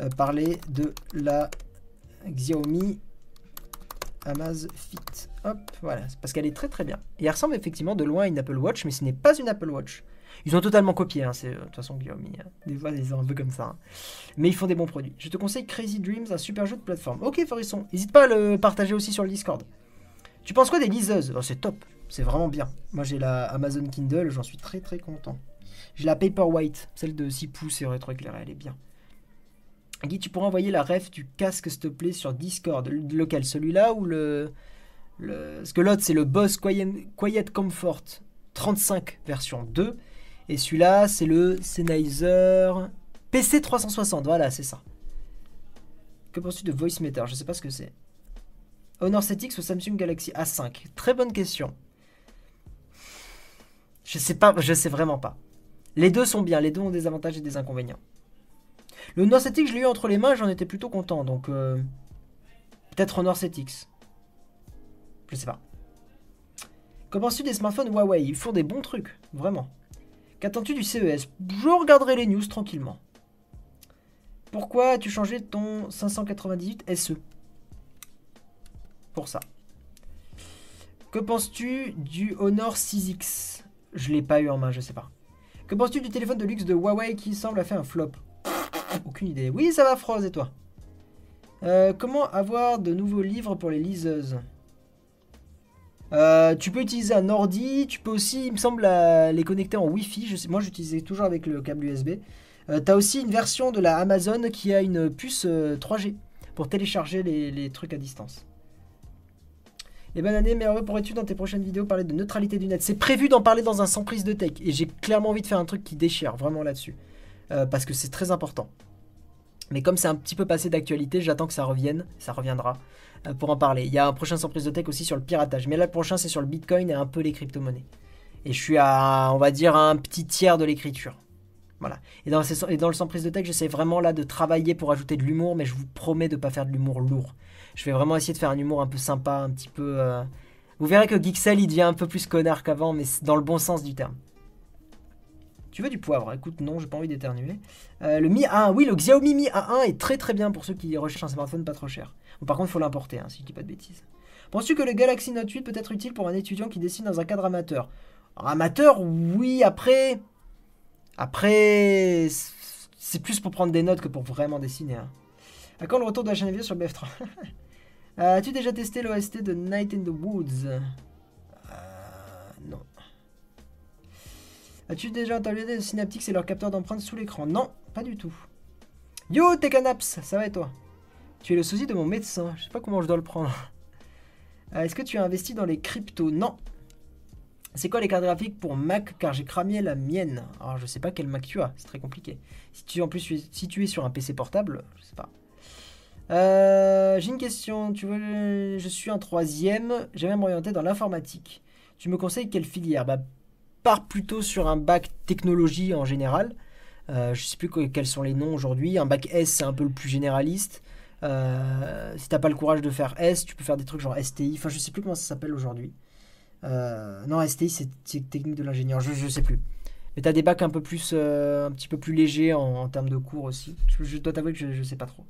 Euh, parler de la Xiaomi Amazfit. Hop, voilà. Parce qu'elle est très très bien. Et elle ressemble effectivement de loin à une Apple Watch, mais ce n'est pas une Apple Watch. Ils ont totalement copié, hein, euh, de toute façon Xiaomi. hein. Des fois, ils sont un peu comme ça. hein. Mais ils font des bons produits. Je te conseille Crazy Dreams, un super jeu de plateforme. Ok, Forisson, n'hésite pas à le partager aussi sur le Discord. Tu penses quoi des liseuses? Oh, C'est top, c'est vraiment bien. Moi j'ai la Amazon Kindle, j'en suis très très content. J'ai la Paperwhite, celle de 6 pouces et rétroéclairée, elle est bien. Guy, tu pourras envoyer la ref du casque, s'il te plaît, sur Discord. Le- Lequel Celui-là ou le. le... Que l'autre, c'est le Boss Quiet Comfort 35 version 2. Et celui-là, c'est le Sennheiser PC 360. Voilà, c'est ça. Que penses-tu de VoiceMeter Je sais pas ce que c'est. Honor 7X ou Samsung Galaxy A5 Très bonne question. Je sais pas, je sais vraiment pas. Les deux sont bien, les deux ont des avantages et des inconvénients. Le Honor 7X, je l'ai eu entre les mains, j'en étais plutôt content, donc euh, peut-être Honor 7X. Je sais pas. Qu'en penses-tu des smartphones Huawei? Ils font des bons trucs, vraiment. Qu'attends-tu du CES Je regarderai les news tranquillement. Pourquoi as-tu changé ton 598 SE Pour ça. Que penses-tu du Honor 6X Je l'ai pas eu en main, je sais pas. Que penses-tu du téléphone de luxe de Huawei qui semble a fait un flop? Aucune idée. Oui, ça va, Froze, et toi? Euh, Comment avoir de nouveaux livres pour les liseuses? Euh, tu peux utiliser un ordi, tu peux aussi, il me semble, les connecter en Wi-Fi. Moi, j'utilisais toujours avec le câble USB. Euh, T'as aussi une version de la Amazon qui a une puce euh, 3G pour télécharger les, trucs à distance. Et bonne année, heureux pourrais-tu dans tes prochaines vidéos parler de neutralité du net? C'est prévu d'en parler dans un sans prise de tech et j'ai clairement envie de faire un truc qui déchire vraiment là-dessus Euh, parce que c'est très important. Mais comme c'est un petit peu passé d'actualité, j'attends que ça revienne, ça reviendra euh, pour en parler. Il y a un prochain sans prise de tech aussi sur le piratage, mais là le prochain c'est sur le Bitcoin et un peu les crypto-monnaies. Et je suis à, on va dire, un petit tiers de l'écriture. Voilà. Et dans, le sans prise de tech, j'essaie vraiment là de travailler pour ajouter de l'humour, mais je vous promets de pas faire de l'humour lourd. Je vais vraiment essayer de faire un humour un peu sympa, un petit peu. euh, Vous verrez que Geeksel il devient un peu plus connard qu'avant, mais dans le bon sens du terme. Tu veux du poivre Écoute, non, j'ai pas envie d'éternuer. Euh, le Mi A1, oui, le Xiaomi Mi A1 est très très bien pour ceux qui recherchent un smartphone pas trop cher. Par contre, il faut l'importer, hein, si je dis pas de bêtises. Penses-tu que le Galaxy Note 8 peut être utile pour un étudiant qui dessine dans un cadre amateur? Amateur, oui, après. Après, c'est- plus pour prendre des notes que pour vraiment dessiner. hein. À quand le retour de la chaîne sur BF3 Euh, As-tu déjà testé l'OST de Night in the Woods? As-tu déjà entendu de Synaptics et leur capteur d'empreinte sous l'écran? Non, pas du tout. Yo, Tekanaps, ça va et toi? Tu es le sosie de mon médecin, je sais pas comment je dois le prendre. Euh, Est-ce que tu as investi dans les cryptos? Non. C'est quoi les cartes graphiques pour Mac? Car j'ai cramé la mienne. Alors je sais pas quel Mac tu as, c'est très compliqué. Si tu, en plus, si es sur un PC portable, je sais pas. Euh, j'ai une question. Tu veux, je suis en troisième. J'aimerais m'orienter dans l'informatique. Tu me conseilles quelle filière? Bah, pars plutôt sur un bac technologie en général. Euh, je sais plus que- quels sont les noms aujourd'hui. Un bac S, c'est un peu le plus généraliste. Euh, si t'as pas le courage de faire S, tu peux faire des trucs genre STI. Enfin, je sais plus comment ça s'appelle aujourd'hui. Euh, non, STI, c'est technique de l'ingénieur. Je, je sais plus. Mais t'as des bacs un peu plus, un petit peu plus légers en, termes de cours aussi. Je, dois t'avouer que je, je sais pas trop.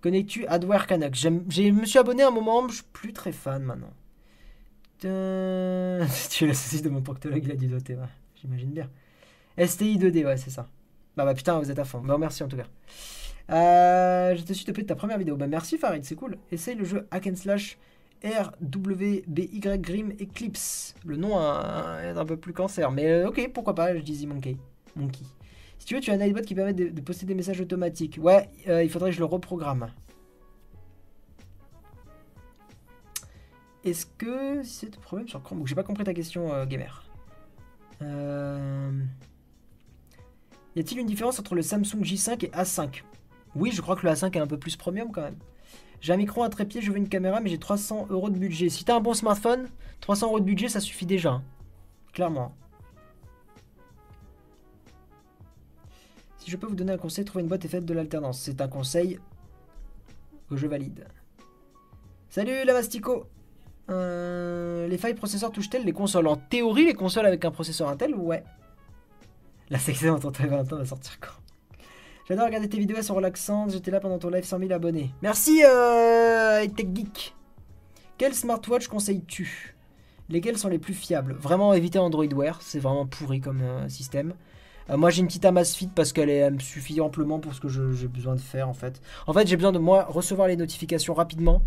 Connais-tu Adware j'ai- Je me suis abonné à un moment, je suis plus très fan maintenant. Tain, tu es le souci de mon proctologue, il a doter, ouais. J'imagine bien. STI 2D, ouais, c'est ça. Bah, bah putain, vous êtes à fond. Bah, merci en tout cas. Euh, je te suis depuis ta première vidéo. Bah, merci Farid, c'est cool. Essaye le jeu Hack and Slash RWBY Grim Eclipse. Le nom est un peu plus cancer, mais euh, ok, pourquoi pas, je dis Monkey. Monkey. Si tu veux, tu as un iBot qui permet de, poster des messages automatiques. Ouais, euh, il faudrait que je le reprogramme. Est-ce que c'est un problème sur Chromebook J'ai pas compris ta question, euh, gamer. Euh... Y a-t-il une différence entre le Samsung J5 et A5 Oui, je crois que le A5 est un peu plus premium quand même. J'ai un micro, un trépied, je veux une caméra, mais j'ai 300 euros de budget. Si t'as un bon smartphone, 300 euros de budget, ça suffit déjà. hein. Clairement. Si je peux vous donner un conseil, trouver une boîte et faites de l'alternance. C'est un conseil que je valide. Salut la Mastico Euh, Les failles processeurs touchent-elles les consoles? En théorie, les consoles avec un processeur Intel, ouais. La section entre 20 ans va sortir quand? J'adore regarder tes vidéos, elles sont relaxantes. J'étais là pendant ton live 100 000 abonnés. Merci, euh, Tech Geek. Quel smartwatch conseilles-tu? Lesquels sont les plus fiables? Vraiment éviter Android Wear, c'est vraiment pourri comme euh, système. Euh, moi j'ai une petite Amazfit parce qu'elle elle me suffit amplement pour ce que j'ai besoin de faire en fait. En fait j'ai besoin de moi recevoir les notifications rapidement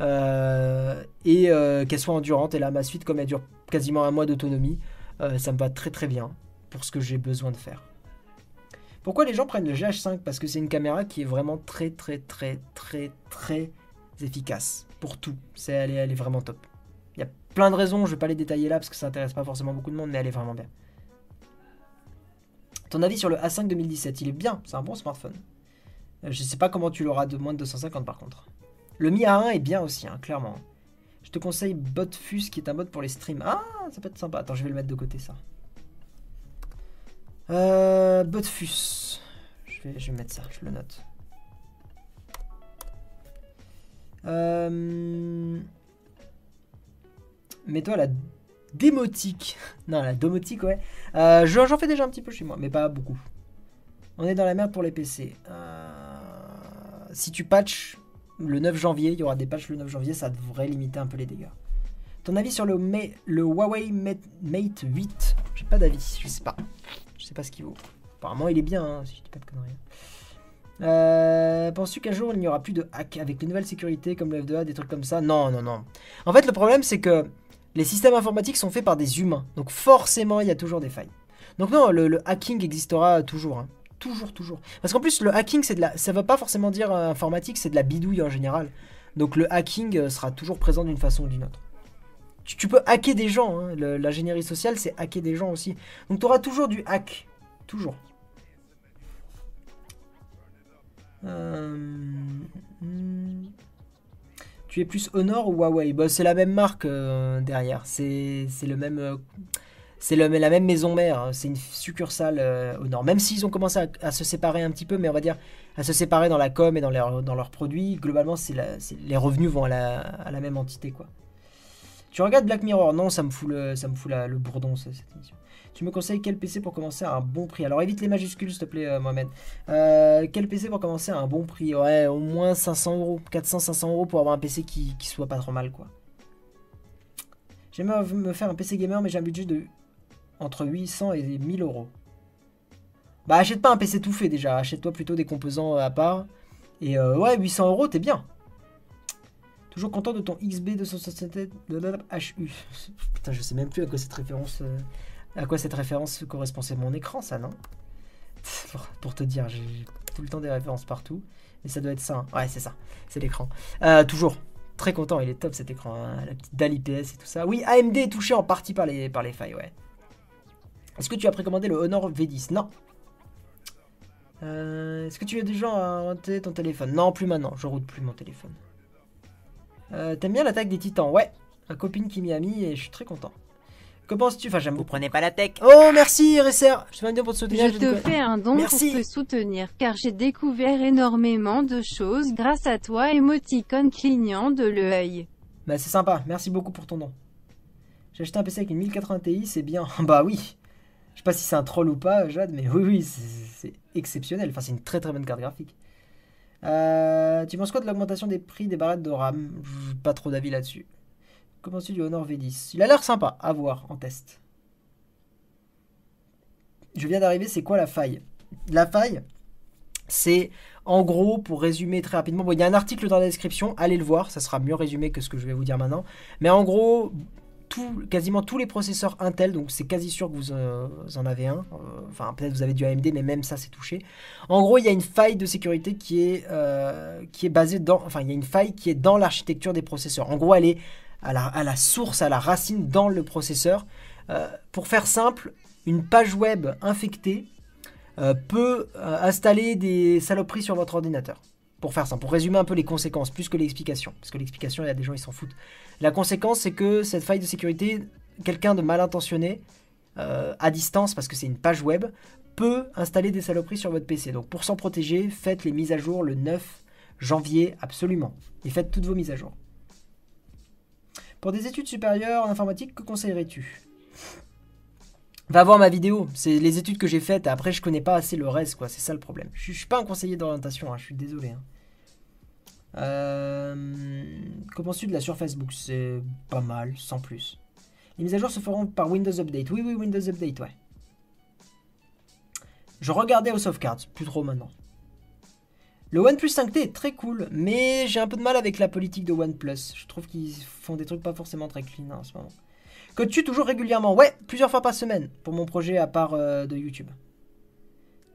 euh, et euh, qu'elle soit endurante. Et la Amazfit comme elle dure quasiment un mois d'autonomie, euh, ça me va très très bien pour ce que j'ai besoin de faire. Pourquoi les gens prennent le GH5 Parce que c'est une caméra qui est vraiment très très très très très efficace pour tout. C'est, elle, est, elle vraiment top. Il y a plein de raisons, je vais pas les détailler là parce que ça intéresse pas forcément beaucoup de monde, mais elle est vraiment bien. Ton avis sur le A5 2017 Il est bien, c'est un bon smartphone. Je sais pas comment tu l'auras de moins de 250 par contre. Le Mi A1 est bien aussi, hein, clairement. Je te conseille Botfus qui est un bot pour les streams. Ah, ça peut être sympa. Attends, je vais le mettre de côté ça. Euh, Botfus. Je vais, je mettre ça, je le note. Euh... Mets-toi la démotique. Non, la domotique, ouais. Euh, j'en j'en fais déjà un petit peu chez moi, mais pas beaucoup. On est dans la merde pour les PC. Euh, si tu patches le 9 janvier, il y aura des patchs le 9 janvier, ça devrait limiter un peu les dégâts. Ton avis sur le, Huawei Mate, Mate 8 J'ai pas d'avis, je sais pas. Je sais pas ce qu'il vaut. Apparemment, il est bien, hein, si je dis pas de conneries. Euh, Penses-tu qu'un jour il n'y aura plus de hack avec les nouvelles sécurités comme le F2A, des trucs comme ça? Non, non, non. En fait, le problème c'est que les systèmes informatiques sont faits par des humains, donc forcément il y a toujours des failles. Donc non, le, le hacking existera toujours, hein. Toujours, toujours. Parce qu'en plus le hacking c'est de la, ça veut pas forcément dire euh, informatique, c'est de la bidouille en général. Donc le hacking euh, sera toujours présent d'une façon ou d'une autre. Tu, peux hacker des gens, hein. L'ingénierie sociale c'est hacker des gens aussi. Donc tu auras toujours du hack, toujours. Euh, hmm. Tu es plus Honor ou Huawei? Bah, C'est la même marque derrière. C'est le même. C'est la même maison mère. hein. C'est une succursale euh, Honor. Même s'ils ont commencé à, se séparer un petit peu, mais on va dire à se séparer dans la com et dans, leurs- dans leurs produits, globalement, les revenus vont à la, même entité. quoi. Tu regardes Black Mirror? Non, ça me fout le, ça me fout le bourdon, cette émission. Tu me conseilles quel PC pour commencer à un bon prix? Alors évite les majuscules, s'il te plaît, euh, Mohamed. Euh, quel PC pour commencer à un bon prix? Ouais, au moins 500 euros, 400-500 euros pour avoir un PC qui, qui soit pas trop mal, quoi. J'aimerais me faire un PC gamer, mais j'ai un budget de entre 800 et 1000 euros. Bah, achète pas un PC tout fait déjà, achète-toi plutôt des composants à part. Et euh, ouais, 800 euros, t'es bien. Toujours content de ton XB 267 HU. Putain, je sais même plus à quoi cette référence, euh, à quoi cette référence correspond. C'est mon écran, ça, non? Pour, te dire, j'ai j'ai tout le temps des références partout. Mais ça doit être ça. hein. Ouais, c'est ça. C'est l'écran. Euh, toujours. Très content, il est top cet écran. hein. La petite dalle IPS et tout ça. Oui, AMD est touché en partie par les, par les failles, ouais. Est-ce que tu as précommandé le Honor V10 Non. Euh, Est-ce que tu as déjà inventé ton téléphone? Non, plus maintenant. Je route plus mon téléphone. Euh, T'aimes bien l'attaque des titans? Ouais. Ma copine qui m'y a mis et je suis très content. Que penses-tu? Enfin, j'aime Vous beaucoup. prenez pas la tech Oh, merci, RSR. Je te bien pour te soutenir. Je te fais un don Merci. pour te soutenir car j'ai découvert énormément de choses grâce à toi émoticône clignant de l'œil. Bah c'est sympa, merci beaucoup pour ton don. J'ai acheté un PC avec une 1080 Ti, c'est bien. bah oui. Je sais pas si c'est un troll ou pas, Jade, mais oui, oui, c'est exceptionnel. Enfin, c'est une très très bonne carte graphique. Euh, tu penses quoi de l'augmentation des prix des barrettes de RAM? Pas trop d'avis là-dessus. Comment tu du Honor V10 Il a l'air sympa, à voir en test. Je viens d'arriver, c'est quoi la faille? La faille, c'est en gros, pour résumer très rapidement, bon, il y a un article dans la description, allez le voir, ça sera mieux résumé que ce que je vais vous dire maintenant. Mais en gros, quasiment tous les processeurs Intel, donc c'est quasi sûr que vous, euh, en avez un, euh, enfin peut-être vous avez du AMD, mais même ça c'est touché. En gros, il y a une faille de sécurité qui est, euh, qui est basée dans, enfin il y a une faille qui est dans l'architecture des processeurs. En gros, elle est à la, source, à la racine dans le processeur. Pour faire simple, une page web infectée peut installer des saloperies sur votre ordinateur. Pour faire ça, pour résumer un peu les conséquences, plus que l'explication. Parce que l'explication, il y a des gens, ils s'en foutent. La conséquence, c'est que cette faille de sécurité, quelqu'un de mal intentionné, euh, à distance, parce que c'est une page web, peut installer des saloperies sur votre PC. Donc pour s'en protéger, faites les mises à jour le 9 janvier, absolument. Et faites toutes vos mises à jour. Pour des études supérieures en informatique, que conseillerais-tu? Va voir ma vidéo, c'est les études que j'ai faites, après je connais pas assez le reste, quoi, c'est ça le problème. Je, je suis pas un conseiller d'orientation, hein, je suis désolé. hein. Euh, Qu'en penses-tu de la sur Facebook C'est pas mal, sans plus. Les mises à jour se feront par Windows Update. Oui, oui, Windows Update, ouais. Je regardais House of Cards, plus trop maintenant. Le OnePlus 5T est très cool, mais j'ai un peu de mal avec la politique de OnePlus. Je trouve qu'ils font des trucs pas forcément très clean en ce moment. Que tu toujours régulièrement? Ouais, plusieurs fois par semaine pour mon projet à part euh, de YouTube.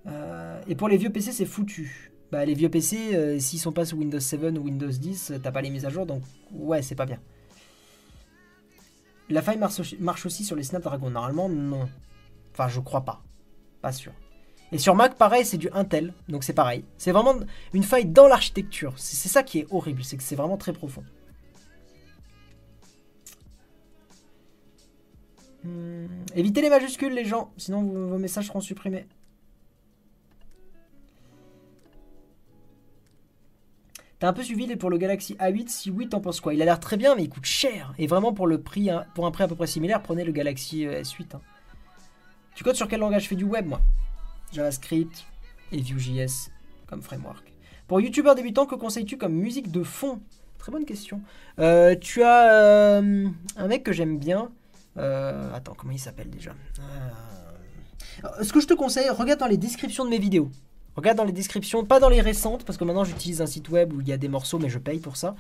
Euh, et pour les vieux PC, c'est foutu. Bah, les vieux PC, euh, s'ils sont pas sous Windows 7 ou Windows 10, euh, t'as pas les mises à jour, donc ouais, c'est pas bien. La faille marche aussi- sur les Snapdragon. Normalement, non. Enfin, je crois pas. Pas sûr. Et sur Mac, pareil, c'est du Intel, donc c'est pareil. C'est vraiment une faille dans l'architecture. C'est ça qui est horrible, c'est que c'est vraiment très profond. Hmm, Évitez les majuscules, les gens, sinon vos messages seront supprimés. T'as un peu suivi pour le Galaxy A8, si oui, t'en penses quoi? Il a l'air très bien, mais il coûte cher. Et vraiment, pour, le prix, hein, pour un prix à peu près similaire, prenez le Galaxy euh, S8. hein. Tu codes sur quel langage? Je fais du web, moi JavaScript et Vue.js comme framework. Pour youtubeur débutant, que conseilles-tu comme musique de fond? Très bonne question. Euh, tu as euh, un mec que j'aime bien. Attends, comment il s'appelle déjà? Ce que je te conseille, regarde dans les descriptions de mes vidéos. Regarde dans les descriptions, pas dans les récentes, parce que maintenant j'utilise un site web où il y a des morceaux, mais je paye pour ça.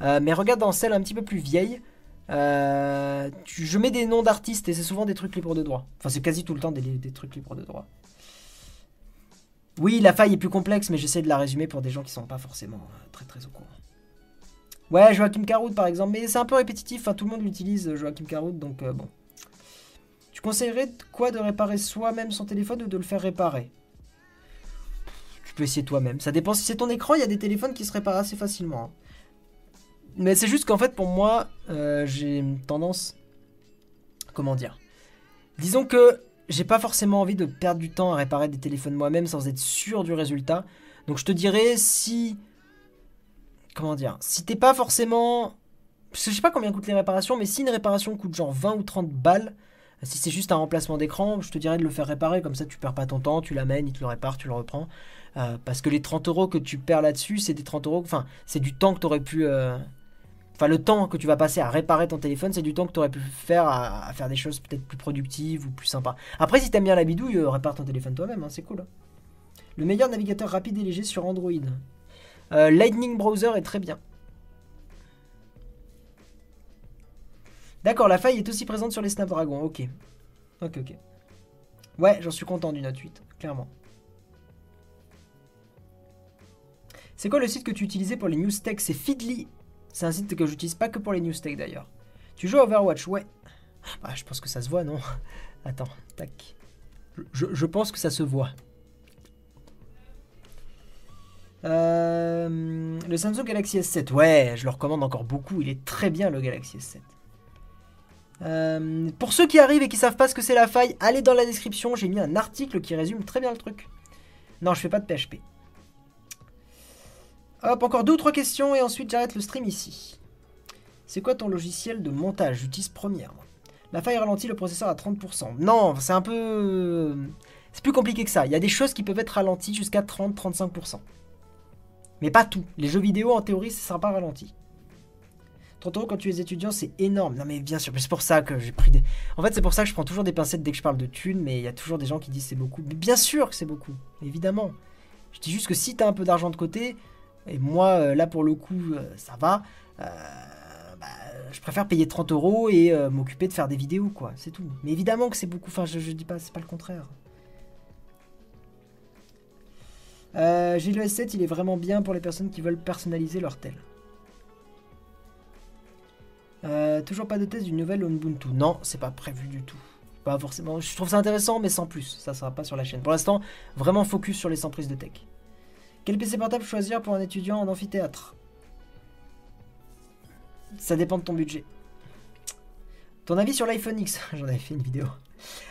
Euh, mais regarde dans celles un petit peu plus vieilles. Euh, je mets des noms d'artistes et c'est souvent des trucs libres de droit. Enfin, c'est quasi tout le temps des, trucs libres de droit. Oui, la faille est plus complexe, mais j'essaie de la résumer pour des gens qui sont pas forcément euh, très très au courant. Ouais, Joachim Caroud par exemple, mais c'est un peu répétitif, enfin, tout le monde l'utilise, Joachim Caroud, donc bon. Tu conseillerais de quoi de réparer soi-même son téléphone ou de le faire réparer? Tu peux essayer toi-même. Ça dépend si c'est ton écran, il y a des téléphones qui se réparent assez facilement. hein. Mais c'est juste qu'en fait, pour moi, euh, j'ai tendance. Comment dire Disons que j'ai pas forcément envie de perdre du temps à réparer des téléphones moi-même sans être sûr du résultat. Donc je te dirais si. Comment dire Si t'es pas forcément. Je sais pas combien coûtent les réparations, mais si une réparation coûte genre 20 ou 30 balles, si c'est juste un remplacement d'écran, je te dirais de le faire réparer, comme ça tu perds pas ton temps, tu l'amènes, il te le répare, tu le reprends. Euh, parce que les 30 euros que tu perds là-dessus, c'est des 30 euros, enfin, c'est du temps que tu aurais pu. euh, Enfin, le temps que tu vas passer à réparer ton téléphone, c'est du temps que tu aurais pu faire à, faire des choses peut-être plus productives ou plus sympas. Après, si t'aimes bien la bidouille, euh, répare ton téléphone toi-même, hein, c'est cool. Le meilleur navigateur rapide et léger sur Android. Lightning Browser est très bien. D'accord, la faille est aussi présente sur les Snapdragon. Ok. Ok, ok. Ouais, j'en suis content du Note 8, clairement. C'est quoi le site que tu utilisais pour les news tech? C'est Feedly. C'est un site que j'utilise pas que pour les news tech d'ailleurs. Tu joues à Overwatch? Ouais. Bah, je pense que ça se voit, non? Attends, tac. Je, pense que ça se voit. Euh, le Samsung Galaxy S7, ouais, je le recommande encore beaucoup. Il est très bien le Galaxy S7. Euh, pour ceux qui arrivent et qui savent pas ce que c'est la faille, allez dans la description. J'ai mis un article qui résume très bien le truc. Non, je fais pas de PHP. Hop, encore deux ou trois questions et ensuite j'arrête le stream ici. C'est quoi ton logiciel de montage? J'utilise Premiere. moi. La faille ralentit le processeur à 30%. Non, c'est un peu. C'est plus compliqué que ça. Il y a des choses qui peuvent être ralenties jusqu'à 30-35%. Mais pas tout. Les jeux vidéo, en théorie, ça sera pas ralenti. 30 euros quand tu es étudiant, c'est énorme. Non, mais bien sûr, c'est pour ça que j'ai pris des. En fait, c'est pour ça que je prends toujours des pincettes dès que je parle de thunes, mais il y a toujours des gens qui disent c'est beaucoup. Bien sûr que c'est beaucoup, évidemment. Je dis juste que si t'as un peu d'argent de côté, et moi, euh, là pour le coup, euh, ça va, euh, bah, je préfère payer 30 euros et m'occuper de faire des vidéos, quoi. C'est tout. Mais évidemment que c'est beaucoup. Enfin, je, dis pas, c'est pas le contraire. Euh, j'ai le S7, il est vraiment bien pour les personnes qui veulent personnaliser leur tel. Toujours pas de test d'une nouvelle Ubuntu. Non, c'est pas prévu du tout. Pas forcément. Je trouve ça intéressant, mais sans plus. Ça sera pas sur la chaîne. Pour l'instant, vraiment focus sur les 100 prises de tech. Quel PC portable choisir pour un étudiant en amphithéâtre? Ça dépend de ton budget. Ton avis sur l'iPhone X? J'en avais fait une vidéo.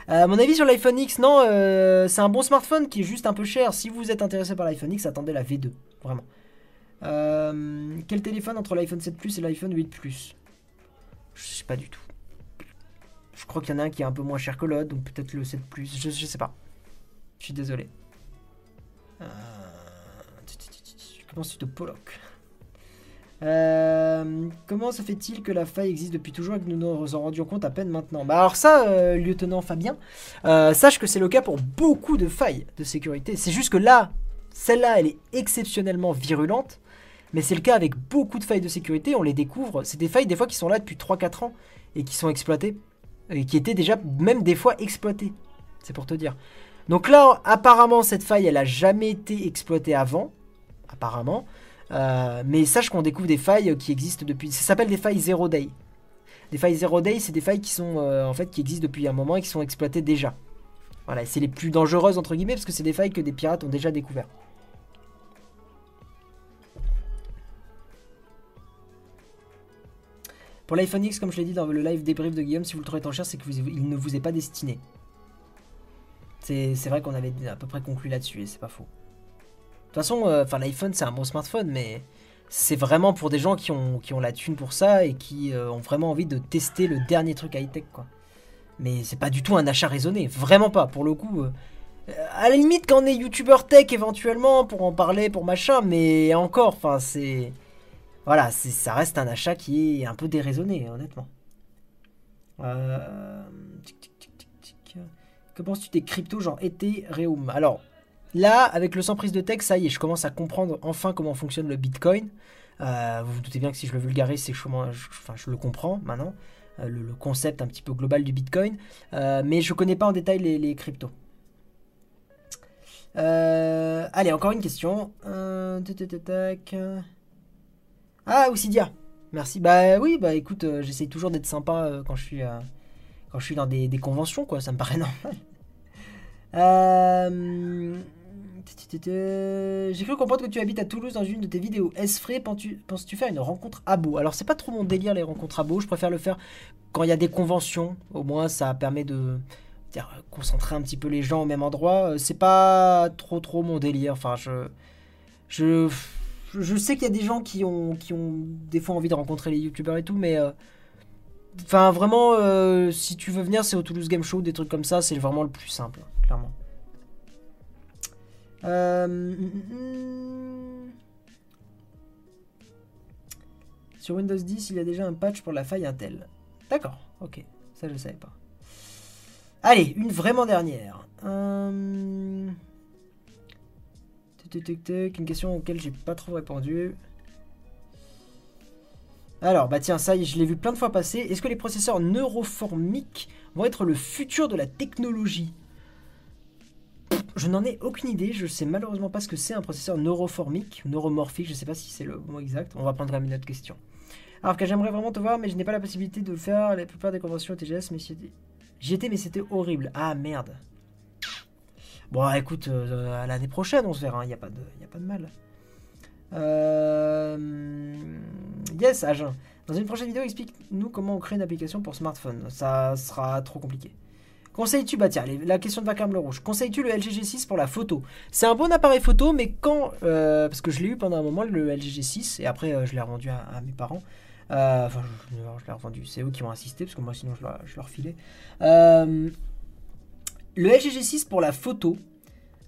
Euh, mon avis sur l'iPhone X, non, euh, c'est un bon smartphone qui est juste un peu cher. Si vous êtes intéressé par l'iPhone X, attendez la V2, vraiment. Euh, quel téléphone entre l'iPhone 7 Plus et l'iPhone 8 Plus? Je sais pas du tout. Je crois qu'il y en a un qui est un peu moins cher que l'autre, donc peut-être le 7 Plus. Je, sais pas. Je suis désolé. Comment tu Euh, Comment se fait-il que la faille existe depuis toujours et que nous nous en rendions compte à peine maintenant? Bah alors ça, euh, lieutenant Fabien, euh, sache que c'est le cas pour beaucoup de failles de sécurité. C'est juste que là, celle-là, elle est exceptionnellement virulente, mais c'est le cas avec beaucoup de failles de sécurité. On les découvre. C'est des failles des fois qui sont là depuis 3-4 ans et qui sont exploitées et qui étaient déjà même des fois exploitées. C'est pour te dire. Donc là, apparemment, cette faille, elle a jamais été exploitée avant, apparemment. Euh, mais sache qu'on découvre des failles qui existent depuis. Ça s'appelle des failles zero day. Des failles zero day, c'est des failles qui sont euh, en fait qui existent depuis un moment et qui sont exploitées déjà. Voilà, c'est les plus dangereuses entre guillemets parce que c'est des failles que des pirates ont déjà découvert. Pour l'iPhone X, comme je l'ai dit dans le live débrief de Guillaume, si vous le trouvez trop cher, c'est qu'il ne vous est pas destiné. C'est vrai qu'on avait à peu près conclu là-dessus et c'est pas faux. De toute façon, euh, l'iPhone c'est un bon smartphone, mais c'est vraiment pour des gens qui ont, qui la thune pour ça et qui euh, ont vraiment envie de tester le dernier truc high-tech quoi. Mais c'est pas du tout un achat raisonné, vraiment pas. Pour le coup, euh, à la limite quand on est youtubeur tech éventuellement pour en parler, pour machin, mais encore, enfin c'est... Voilà, ça reste un achat qui est un peu déraisonné, honnêtement. Euh. Que penses-tu des cryptos genre Ethereum? Alors, là, avec le sans prise de texte, ça y est, je commence à comprendre enfin comment fonctionne le Bitcoin. Euh, vous vous doutez bien que si je le vulgarise, c'est que je, enfin, je le comprends maintenant. euh, le, concept un petit peu global du Bitcoin. Euh, mais je connais pas en détail les, cryptos. Allez, encore une question. Ah, Oussidia. Merci. Bah oui, bah écoute, j'essaye toujours d'être sympa quand je suis quand je suis dans des, des conventions, quoi. Ça me paraît normal. Euh, J'ai cru comprendre que tu habites à Toulouse dans une de tes vidéos. Est-ce vrai Penses-tu faire une rencontre à Beau Alors, c'est pas trop mon délire les rencontres à Beau. Je préfère le faire quand il y a des conventions. Au moins, ça permet de concentrer un petit peu les gens au même endroit. Euh, C'est pas trop trop mon délire. Enfin, je je je sais qu'il y a des gens qui ont qui ont des fois envie de rencontrer les youtubeurs et tout, mais euh, vraiment, euh, si tu veux venir, c'est au Toulouse Game Show, des trucs comme ça, c'est vraiment le plus simple, clairement. Euh, hum, hum. Sur Windows 10, il y a déjà un patch pour la faille Intel. D'accord, ok, ça je savais pas. Allez, une vraiment dernière. Euh, Une question auquel j'ai pas trop répondu. Alors, bah tiens, ça, je l'ai vu plein de fois passer. Est-ce que les processeurs neuroformiques vont être le futur de la technologie? Je n'en ai aucune idée. Je sais malheureusement pas ce que c'est un processeur neuroformique, neuromorphique. Je sais pas si c'est le mot exact. On va prendre une autre question. Alors que j'aimerais vraiment te voir, mais je n'ai pas la possibilité de faire. La plupart des conventions TGS, mais j'y étais- mais c'était horrible. Ah merde. Bon, écoute, euh, à l'année prochaine, on se verra. Il n'y a, pas de- y a pas de mal. Euh... Yes, Agen. Dans une prochaine vidéo, explique-nous comment on crée une application pour smartphone. Ça sera trop compliqué. Conseilles-tu, bah tiens, la question de Vacarme le Rouge. Conseilles-tu le LG G6 pour la photo? C'est un bon appareil photo, mais quand. euh, parce que je l'ai eu pendant un moment, le LG G6, et après euh, je l'ai revendu à, mes parents. Euh, Enfin, je, l'ai revendu. C'est eux qui ont insisté, parce que moi sinon je leur, je filais. Le LG G6 pour la photo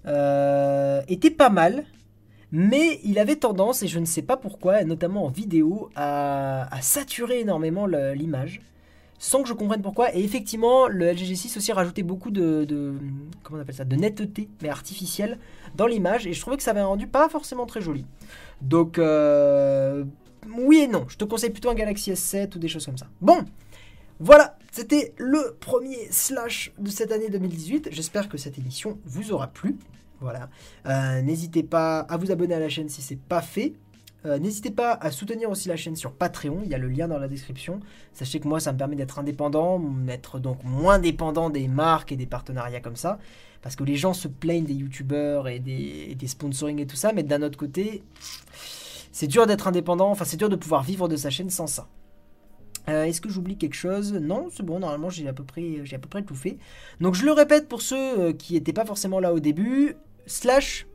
était pas mal. Mais il avait tendance, et je ne sais pas pourquoi, notamment en vidéo, à, saturer énormément l'image, sans que je comprenne pourquoi. Et effectivement, le LG G6 aussi rajoutait beaucoup de, on appelle ça, de netteté, mais artificielle, dans l'image, et je trouvais que ça avait un rendu pas forcément très joli. Donc, euh, oui et non. Je te conseille plutôt un Galaxy S7 ou des choses comme ça. Bon, voilà, c'était le premier slash de cette année 2018. J'espère que cette émission vous aura plu. Voilà. Euh, N'hésitez pas à vous abonner à la chaîne si c'est pas fait. Euh, N'hésitez pas à soutenir aussi la chaîne sur Patreon, il y a le lien dans la description. Sachez que moi, ça me permet d'être indépendant, d'être donc moins dépendant des marques et des partenariats comme ça. Parce que les gens se plaignent des youtubeurs et des, sponsoring et tout ça, mais d'un autre côté, c'est dur d'être indépendant, enfin c'est dur de pouvoir vivre de sa chaîne sans ça. Euh, Est-ce que j'oublie quelque chose? Non, c'est bon, normalement j'ai à, peu près- à peu près tout fait. Donc je le répète pour ceux euh, qui n'étaient pas forcément là au début, slash,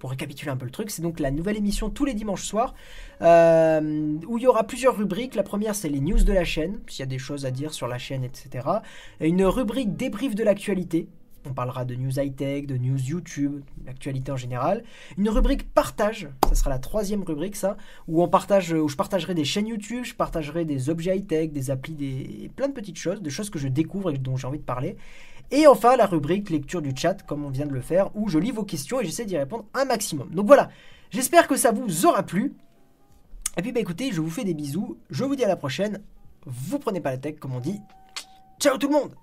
pour récapituler un peu le truc, c'est donc la nouvelle émission tous les dimanches soirs, euh, où il y aura plusieurs rubriques. La première c'est les news de la chaîne, s'il y a des choses à dire sur la chaîne, etc. Et une rubrique débrief de l'actualité. On parlera de news high-tech, de news YouTube, l'actualité en général. Une rubrique partage, ça sera la troisième rubrique ça, où je partagerai des chaînes YouTube, je partagerai des objets high-tech, des applis, des plein de petites choses, des choses que je découvre et dont j'ai envie de parler. Et enfin la rubrique lecture du chat, comme on vient de le faire, où je lis vos questions et j'essaie d'y répondre un maximum. Donc voilà, j'espère que ça vous aura plu. Et puis bah écoutez, je vous fais des bisous, je vous dis à la prochaine. Vous prenez pas la tech comme on dit. Ciao tout le monde